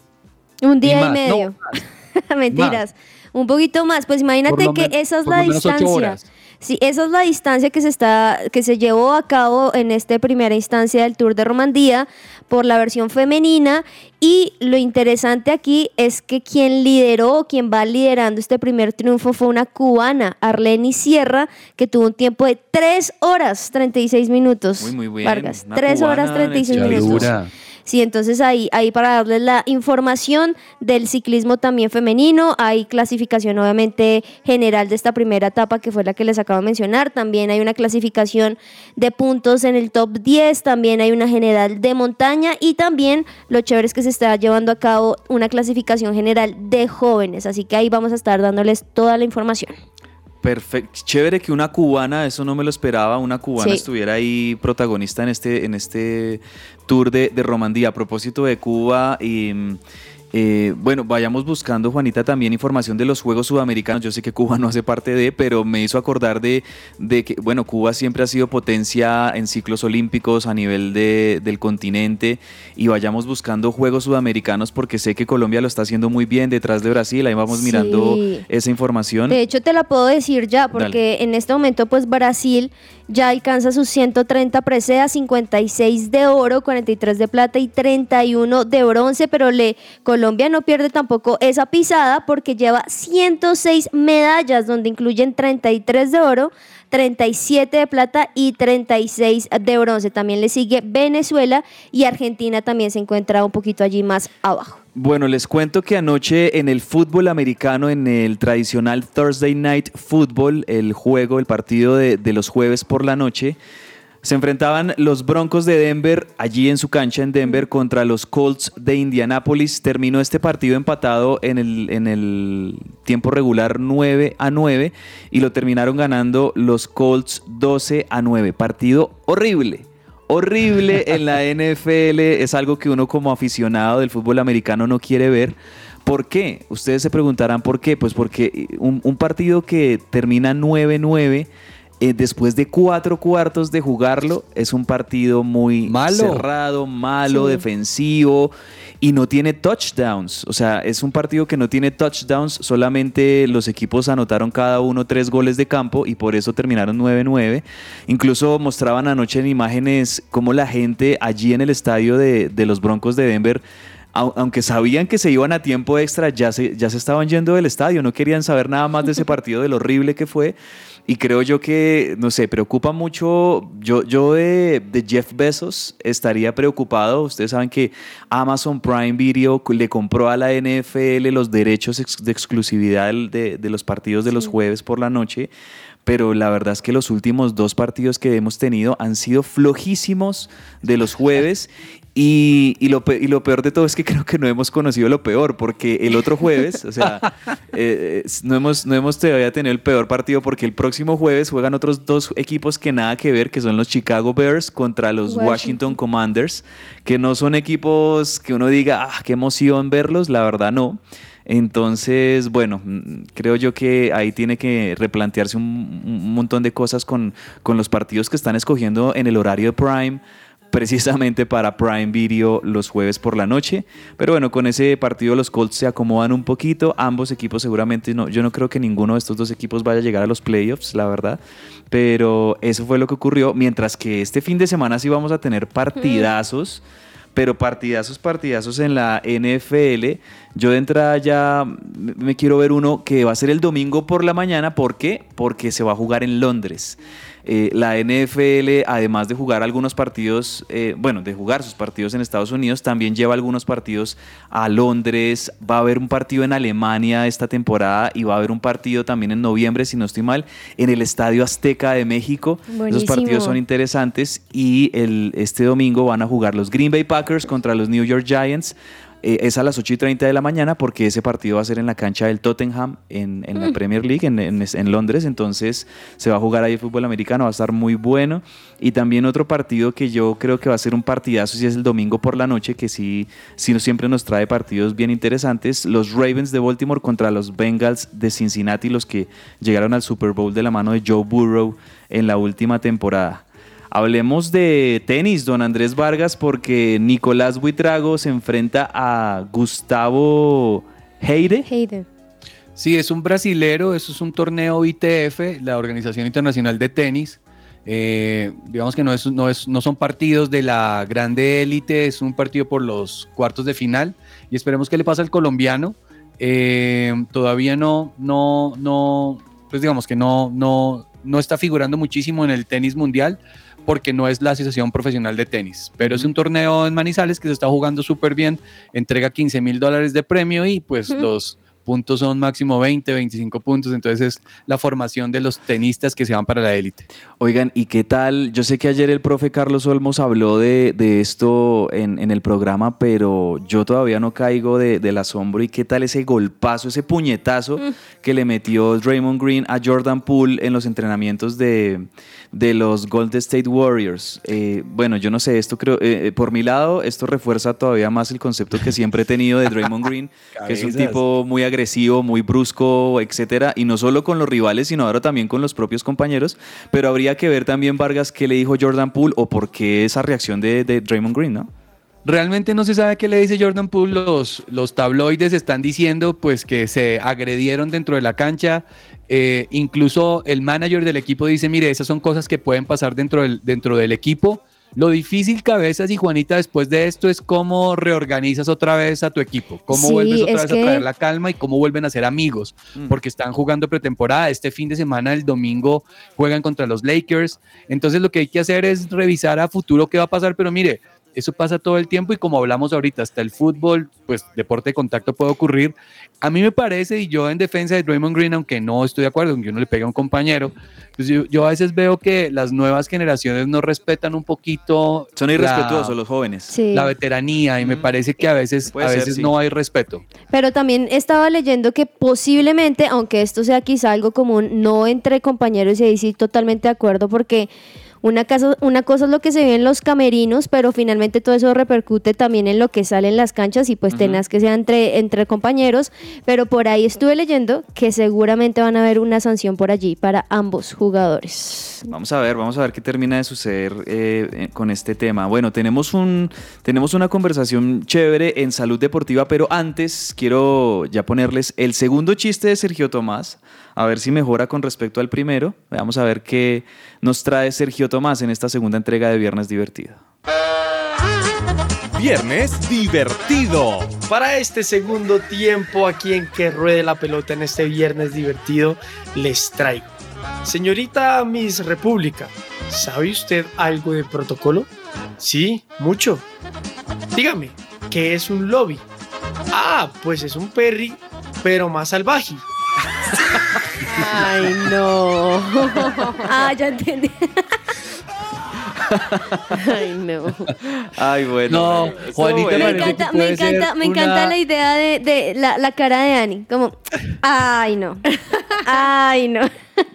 Speaker 7: Un día
Speaker 9: y
Speaker 7: y,
Speaker 9: más,
Speaker 7: medio. Mentiras. Un poquito más. Pues imagínate que esa es la distancia. Sí, esa es la distancia que se está, que se llevó a cabo en esta primera instancia del Tour de Romandía por la versión femenina. Y lo interesante aquí es que quien lideró, quien va liderando este primer triunfo fue una cubana, Arleni Sierra, que tuvo un tiempo de 3 horas 36 minutos.
Speaker 6: Muy, muy bien.
Speaker 7: Vargas,
Speaker 6: Una
Speaker 7: 3 horas
Speaker 6: cubana en el
Speaker 7: 36
Speaker 6: ciclismo.
Speaker 7: minutos.
Speaker 9: Dura.
Speaker 7: Sí, entonces ahí, ahí para darles la información del ciclismo también femenino, hay clasificación obviamente general de esta primera etapa que fue la que les acabo de mencionar, también hay una clasificación de puntos en el top 10, también hay una general de montaña y también lo chévere es que se está llevando a cabo una clasificación general de jóvenes, así que ahí vamos a estar dándoles toda la información.
Speaker 6: Perfecto, chévere que una cubana, eso no me lo esperaba, una cubana
Speaker 7: Sí.
Speaker 6: estuviera ahí protagonista en este, en este tour de, de Romandía. A propósito de Cuba y mm, eh, bueno, vayamos buscando, Juanita, también información de los Juegos Sudamericanos. Yo sé que Cuba no hace parte de, pero me hizo acordar de, de que, bueno, Cuba siempre ha sido potencia en ciclos olímpicos a nivel de- del continente y vayamos buscando Juegos Sudamericanos porque sé que Colombia lo está haciendo muy bien detrás de Brasil. Ahí vamos mirando esa información.
Speaker 7: De hecho, te la puedo decir ya, porque en este momento, pues Brasil ya alcanza sus 130 preseas, 56 de oro, 43 de plata y 31 de bronce, pero le, Colombia no pierde tampoco esa pisada porque lleva 106 medallas, donde incluyen 33 de oro, 37 de plata y 36 de bronce. También le sigue Venezuela y Argentina también se encuentra un poquito allí más abajo.
Speaker 6: Bueno, les cuento que anoche en el fútbol americano, en el tradicional Thursday Night Football, el juego, el partido de, de los jueves por la noche, se enfrentaban los Broncos de Denver allí en su cancha en Denver contra los Colts de Indianapolis. Terminó este partido empatado en el, en el tiempo regular 9 a 9 y lo terminaron ganando los Colts 12 a 9. Partido horrible. Horrible en la NFL, es algo que uno como aficionado del fútbol americano no quiere ver. ¿Por qué? Ustedes se preguntarán por qué. Pues porque un, un partido que termina 9-9, eh, después de cuatro cuartos de jugarlo, es un partido muy
Speaker 9: Malo.
Speaker 6: cerrado, malo,
Speaker 9: Sí.
Speaker 6: defensivo y no tiene touchdowns. O sea, es un partido que no tiene touchdowns, solamente los equipos anotaron cada uno tres goles de campo y por eso terminaron 9-9. Incluso mostraban anoche en imágenes cómo la gente allí en el estadio de, de los Broncos de Denver au- aunque sabían que se iban a tiempo extra, ya se, ya se estaban yendo del estadio, no querían saber nada más de ese partido, de lo horrible que fue. Y creo yo que, no sé, preocupa mucho. Yo, yo de, de Jeff Bezos estaría preocupado. Ustedes saben que Amazon Prime Video le compró a la NFL los derechos ex- de exclusividad de, de los partidos de los jueves por la noche. Pero la verdad es que los últimos dos partidos que hemos tenido han sido flojísimos de los jueves. Y, y lo, y lo peor de todo es que creo que no hemos conocido lo peor, porque el otro jueves, o sea, eh, no, hemos, no hemos todavía tenido el peor partido, porque el próximo jueves juegan otros dos equipos que nada que ver, que son los Chicago Bears contra los
Speaker 7: Washington.
Speaker 6: Washington Commanders, que no son equipos que uno diga, ah, qué emoción verlos, la verdad no. Entonces, bueno, mm, creo yo que ahí tiene que replantearse un, un montón de cosas con, con los partidos que están escogiendo en el horario de Prime precisamente para Prime Video los jueves por la noche. Pero bueno, con ese partido los Colts se acomodan un poquito. Ambos equipos seguramente no, yo no creo que ninguno de estos dos equipos vaya a llegar a los playoffs, la verdad. Pero eso fue lo que ocurrió. Mientras que este fin de semana sí vamos a tener partidazos. Pero partidazos, partidazos en la NFL. Yo de entrada ya me quiero ver uno que va a ser el domingo por la mañana. ¿Por qué? Porque se va a jugar en Londres. Eh, la NFL, además de jugar algunos partidos, eh, bueno, de jugar sus partidos en Estados Unidos, también lleva algunos partidos a Londres. Va a haber un partido en Alemania esta temporada y va a haber un partido también en noviembre, si no estoy mal, en el Estadio Azteca de México.
Speaker 7: Buenísimo.
Speaker 6: partidos son interesantes y el, este domingo van a jugar los Green Bay Packers contra los New York Giants. Eh, es a las 8 y 30 de la mañana porque ese partido va a ser en la cancha del Tottenham en, en la
Speaker 7: Mm.
Speaker 6: Premier League en, en- en Londres. Entonces se va a jugar ahí fútbol americano, va a estar muy bueno. Y también otro partido que yo creo que va a ser un partidazo si es el domingo por la noche, que sí, sí siempre nos trae partidos bien interesantes. Los Ravens de Baltimore contra los Bengals de Cincinnati, los que llegaron al Super Bowl de la mano de Joe Burrow en la última temporada. Hablemos de tenis, don Andrés Vargas, porque Nicolás Buitrago se enfrenta a Gustavo Heide.
Speaker 7: Hayden.
Speaker 9: Sí, es un brasilero, eso es un torneo ITF, la Organización Internacional de Tenis. Eh, digamos que no, es, no, es, no son partidos de la grande élite, es un partido por los cuartos de final y esperemos que le pase al colombiano. Eh, todavía no, no, no, pues digamos que no, no, no está figurando muchísimo en el tenis mundial, porque no es la Asociación Profesional de Tenis, pero es un torneo en Manizales que se está jugando súper bien, entrega 15 mil dólares de premio y pues los puntos son máximo 20, 25 puntos, entonces es la formación de los tenistas que se van para la élite.
Speaker 6: Oigan, ¿y qué tal? Yo sé que ayer el profe Carlos Olmos habló de, de esto en, en el programa, pero yo todavía no caigo de- del asombro. ¿Y qué tal ese golpazo, ese puñetazo que le metió Draymond Green a Jordan Poole en los entrenamientos de, de los Golden State Warriors? Eh, bueno, yo no sé, esto creo, eh, eh, por mi lado, esto refuerza todavía más el concepto que siempre he tenido de Draymond Green, que es un tipo muy agresivo, muy brusco, etcétera, y no solo con los rivales, sino ahora también con los propios compañeros. Pero habría que ver también, Vargas, qué le dijo Jordan Poole o por qué esa reacción de, de Draymond Green, ¿no?
Speaker 9: Realmente no se sabe qué le dice Jordan Poole. Los, los tabloides están diciendo pues que se agredieron dentro de la cancha. Eh, incluso el manager del equipo dice, mire, esas son cosas que pueden pasar dentro del, dentro del equipo. Lo difícil, Cabezas y Juanita, después de esto es cómo reorganizas otra vez a tu equipo, cómo
Speaker 7: Sí,
Speaker 9: vuelves otra vez
Speaker 7: que-
Speaker 9: a traer la calma y cómo vuelven a ser amigos, porque están jugando pretemporada. Este fin de semana, el domingo, juegan contra los Lakers. Entonces lo que hay que hacer es revisar a futuro qué va a pasar, pero mire, eso pasa todo el tiempo y como hablamos ahorita, hasta el fútbol, pues deporte de contacto puede ocurrir. A mí me parece, y yo en defensa de Draymond Green, aunque no estoy de acuerdo, aunque uno le pega a un compañero, pues yo, yo a veces veo que las nuevas generaciones no respetan un poquito.
Speaker 6: Son irrespetuosos los jóvenes.
Speaker 7: Sí.
Speaker 9: La veteranía, y me parece que a veces,
Speaker 6: Puede
Speaker 9: a
Speaker 6: ser,
Speaker 9: veces
Speaker 6: sí.
Speaker 9: no hay respeto.
Speaker 7: Pero también estaba leyendo que posiblemente, aunque esto sea quizá algo común, no entre compañeros y ahí sí totalmente de acuerdo porque una, casa, una cosa es lo que se ve en los camerinos, pero finalmente todo eso repercute también en lo que sale en las canchas y pues tenaz que sea entre, entre compañeros. Pero por ahí estuve leyendo que seguramente van a haber una sanción por allí para ambos jugadores.
Speaker 6: Vamos a ver, vamos a ver qué termina de suceder eh, eh, con este tema. Bueno, tenemos, un, tenemos una conversación chévere en salud deportiva, pero antes quiero ya ponerles el segundo chiste de Sergio Tomás, a ver si mejora con respecto al primero. Vamos a ver qué nos trae Sergio Tomás en esta segunda entrega de Viernes Divertido.
Speaker 14: Viernes divertido.
Speaker 12: Para este segundo tiempo aquí en Que Ruede la Pelota en este viernes divertido, les traigo. Señorita Miss República, ¿sabe usted algo de protocolo? Sí, mucho. Dígame, ¿qué es un lobby? Ah, pues es un perry, pero más salvaje.
Speaker 8: Ay, no.
Speaker 7: ah, ya entendí.
Speaker 8: Ay, no.
Speaker 6: Ay, bueno.
Speaker 9: No, Juanita.
Speaker 7: Me encanta, me encanta, me encanta
Speaker 9: una-
Speaker 7: la idea de, de la, la cara de Ani, como, ay no, ay no.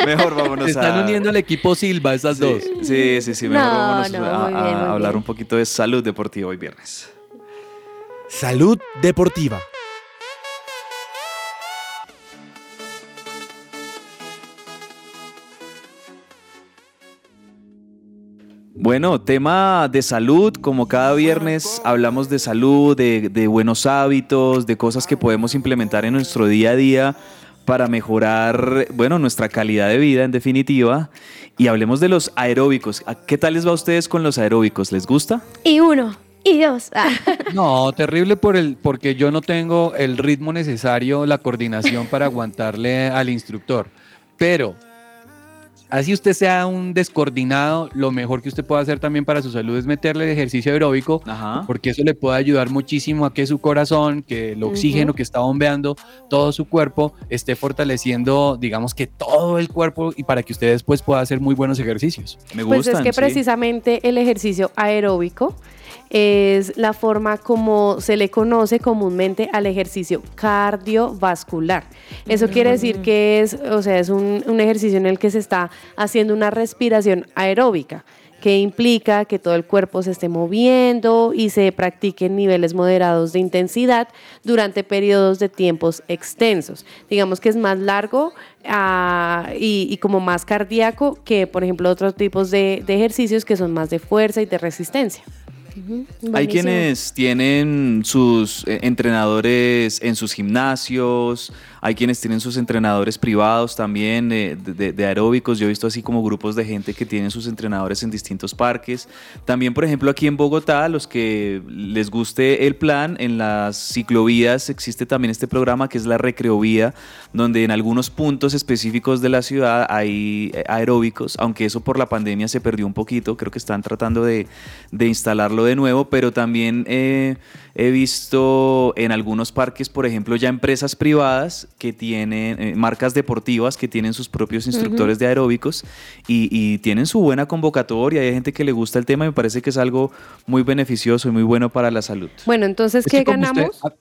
Speaker 6: Mejor vámonos
Speaker 9: Están
Speaker 6: a...
Speaker 9: uniendo al equipo Silva, esas dos.
Speaker 6: Sí, sí, sí, mejor
Speaker 7: No,
Speaker 6: vámonos
Speaker 7: no,
Speaker 6: a,
Speaker 7: bien,
Speaker 6: a hablar
Speaker 7: bien.
Speaker 6: un poquito de salud deportiva hoy viernes.
Speaker 14: Salud deportiva.
Speaker 6: Bueno, tema de salud, como cada viernes hablamos de salud, de, de buenos hábitos, de cosas que podemos implementar en nuestro día a día para mejorar, bueno, nuestra calidad de vida en definitiva. Y hablemos de los aeróbicos. ¿A ¿Qué tal les va a ustedes con los aeróbicos? ¿Les gusta?
Speaker 7: Y uno, y dos. Ah.
Speaker 9: No, terrible por el, porque yo no tengo el ritmo necesario, la coordinación para aguantarle al instructor. Pero, así usted sea un descoordinado, lo mejor que usted puede hacer también para su salud es meterle el ejercicio aeróbico, porque eso le puede ayudar muchísimo a que su corazón, que el oxígeno que está bombeando todo su cuerpo, esté fortaleciendo, digamos que todo el cuerpo y para que usted después pueda hacer muy buenos ejercicios.
Speaker 6: Me
Speaker 8: Pues es que precisamente el ejercicio aeróbico es la forma como se le conoce comúnmente al ejercicio cardiovascular. Eso quiere decir que es, o sea, es un, un ejercicio en el que se está haciendo una respiración aeróbica que implica que todo el cuerpo se esté moviendo y se practiquen niveles moderados de intensidad durante periodos de tiempos extensos. Digamos que es más largo ah, y, y como más cardíaco que, por ejemplo, otros tipos de, de ejercicios que son más de fuerza y de resistencia.
Speaker 6: Hay quienes tienen sus eh, entrenadores en sus gimnasios, hay quienes tienen sus entrenadores privados también eh, de, de- de aeróbicos, yo he visto así como grupos de gente que tienen sus entrenadores en distintos parques. También, por ejemplo, aquí en Bogotá, los que les guste el plan, en las ciclovías existe también este programa que es la Recreovía, donde en algunos puntos específicos de la ciudad hay eh, aeróbicos, aunque eso por la pandemia se perdió un poquito, creo que están tratando de, de instalarlo de nuevo, pero también eh, he visto en algunos parques, por ejemplo, ya empresas privadas que tienen, eh, marcas deportivas que tienen sus propios instructores de aeróbicos y, y tienen su buena convocatoria, hay gente que le gusta el tema y me parece que es algo muy beneficioso y muy bueno para la salud.
Speaker 8: Bueno, entonces,
Speaker 9: Es
Speaker 8: ¿qué
Speaker 9: usted-
Speaker 8: ganamos?
Speaker 9: ah,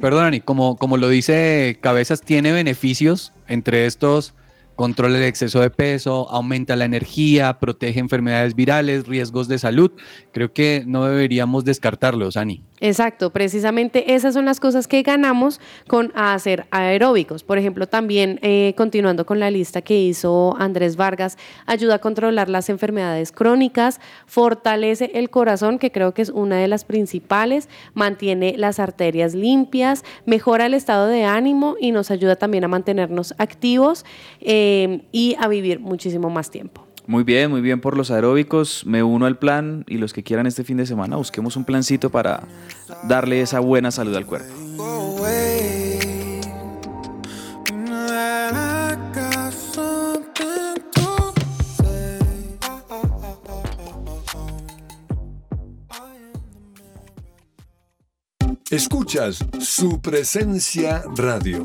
Speaker 9: perdón, Ani, como, como lo dice Cabezas, tiene beneficios entre estos. Controla el exceso de peso, aumenta la energía, protege enfermedades virales, riesgos de salud. Creo que no deberíamos descartarlos, Ani.
Speaker 8: Exacto, precisamente esas son las cosas que ganamos con hacer aeróbicos. Por ejemplo, también eh, continuando con la lista que hizo Andrés Vargas, ayuda a controlar las enfermedades crónicas, fortalece el corazón, que creo que es una de las principales, mantiene las arterias limpias, mejora el estado de ánimo y nos ayuda también a mantenernos activos eh, y a vivir muchísimo más tiempo.
Speaker 6: Muy bien, muy bien por los aeróbicos. Me uno al plan y los que quieran este fin de semana, busquemos un plancito para darle esa buena salud al cuerpo.
Speaker 18: Escuchas su presencia radio.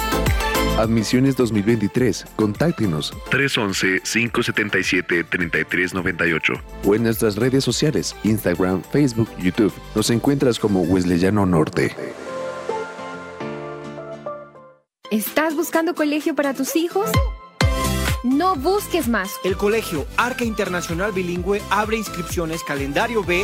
Speaker 19: Admisiones 2023. Contáctenos 311-577-3398 o en nuestras redes sociales, Instagram, Facebook, YouTube. Nos encuentras como Wesleyano Norte.
Speaker 20: ¿Estás buscando colegio para tus hijos? No busques más.
Speaker 21: El colegio Arca Internacional Bilingüe abre inscripciones calendario B.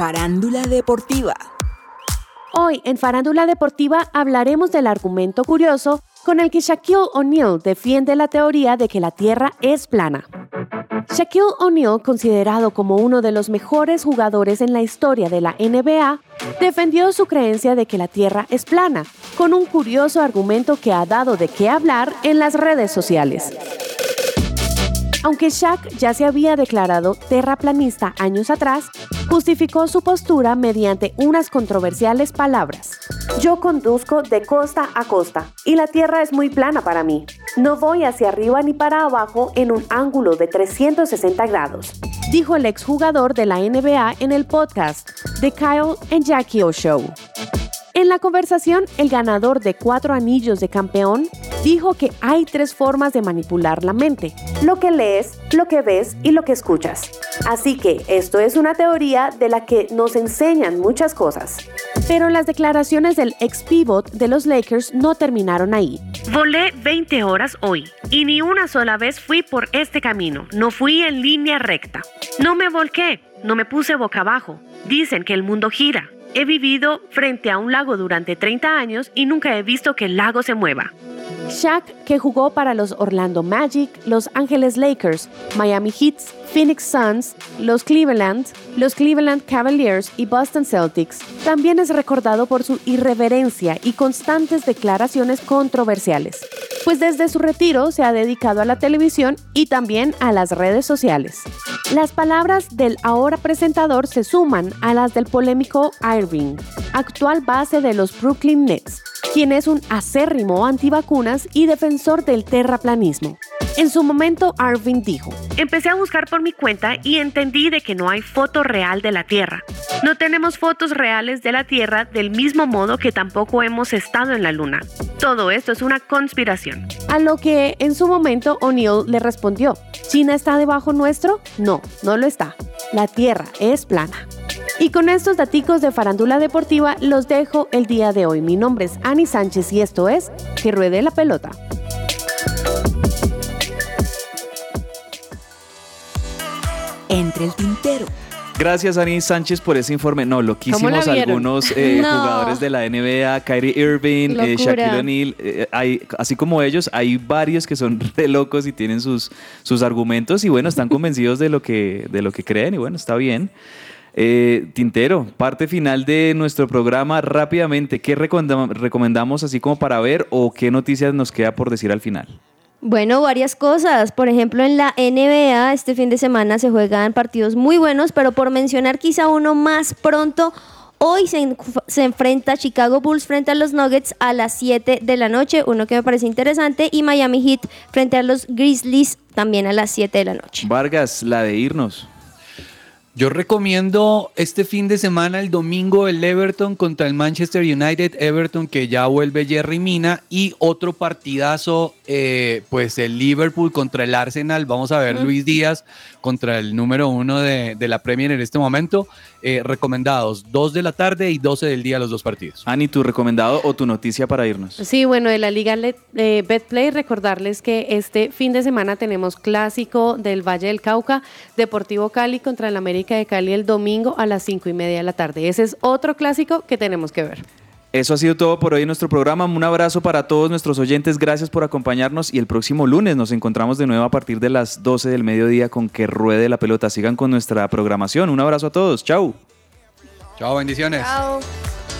Speaker 22: Farándula deportiva.
Speaker 8: Hoy en Farándula Deportiva hablaremos del argumento curioso con el que Shaquille O'Neal defiende la teoría de que la Tierra es plana. Shaquille O'Neal, considerado como uno de los mejores jugadores en la historia de la NBA, defendió su creencia de que la Tierra es plana, con un curioso argumento que ha dado de qué hablar en las redes sociales. Aunque Shaq ya se había declarado terraplanista años atrás, justificó su postura mediante unas controversiales palabras. Yo conduzco de costa a costa y la tierra es muy plana para mí. No voy hacia arriba ni para abajo en un ángulo de 360 grados, dijo el exjugador de la NBA en el podcast The Kyle and Jackie O Show. En la conversación, el ganador de cuatro anillos de campeón dijo que hay tres formas de manipular la mente. Lo que lees, lo que ves y lo que escuchas. Así que esto es una teoría de la que nos enseñan muchas cosas. Pero las declaraciones del ex pivot de los Lakers no terminaron ahí. Volé 20 horas hoy y ni una sola vez fui por este camino. No fui en línea recta. No me volqué, no me puse boca abajo. Dicen que el mundo gira. He vivido frente a un lago durante 30 años y nunca he visto que el lago se mueva. Shaq, que jugó para los Orlando Magic, Los Angeles Lakers, Miami Heats, Phoenix Suns, los Cleveland, los Cleveland Cavaliers y Boston Celtics, también es recordado por su irreverencia y constantes declaraciones controversiales, pues desde su retiro se ha dedicado a la televisión y también a las redes sociales. Las palabras del ahora presentador se suman a las del polémico Irving, actual base de los Brooklyn Nets, quien es un acérrimo antivacunas y defensor del terraplanismo. En su momento, Arvin dijo,
Speaker 23: Empecé a buscar por mi cuenta y entendí de que no hay foto real de la Tierra. No tenemos fotos reales de la Tierra del mismo modo que tampoco hemos estado en la Luna. Todo esto es una conspiración.
Speaker 8: A lo que en su momento O'Neill le respondió, ¿China está debajo nuestro? No, no lo está. La Tierra es plana. Y con estos daticos de farándula deportiva los dejo el día de hoy. Mi nombre es Ani Sánchez y esto es Que Ruede la Pelota.
Speaker 22: Entre el tintero.
Speaker 6: Gracias, Ani Sánchez, por ese informe. No, loquísimos algunos eh,
Speaker 8: No.
Speaker 6: jugadores de la NBA, Kyrie Irving, eh. Shaquille O'Neal. eh, hay- así como ellos, hay varios que son re locos y tienen sus, sus argumentos y bueno, están convencidos de lo que, de lo que creen y bueno, está bien. Eh, Tintero, parte final de nuestro programa rápidamente. ¿Qué recomendam- recomendamos así como para ver o qué noticias nos queda por decir al final?
Speaker 7: Bueno, varias cosas. Por ejemplo, en la NBA este fin de semana se juegan partidos muy buenos, pero por mencionar quizá uno más pronto, hoy se, se enfrenta Chicago Bulls frente a los Nuggets a las 7 de la noche, uno que me parece interesante, y Miami Heat frente a los Grizzlies también a las 7 de la noche.
Speaker 6: Vargas, la de irnos.
Speaker 9: Yo recomiendo este fin de semana, el domingo, el Everton contra el Manchester United. Everton que ya vuelve Jerry Mina. Y otro partidazo, eh, pues el Liverpool contra el Arsenal. Vamos a ver. Luis Díaz contra el número uno de, de la Premier en este momento. Eh, recomendados, 2 de la tarde y 12 del día los dos partidos.
Speaker 6: Ani, tu recomendado o tu noticia para irnos.
Speaker 8: Sí, bueno, de la Liga Le- eh, Betplay, recordarles que este fin de semana tenemos clásico del Valle del Cauca, Deportivo Cali contra el América de Cali el domingo a las cinco y media de la tarde. Ese es otro clásico que tenemos que ver.
Speaker 6: Eso ha sido todo por hoy en nuestro programa. Un abrazo para todos nuestros oyentes. Gracias por acompañarnos y el próximo lunes nos encontramos de nuevo a partir de las 12 del mediodía con que ruede la pelota. Sigan con nuestra programación. Un abrazo a todos. Chau.
Speaker 9: Chao, bendiciones.
Speaker 24: Everybody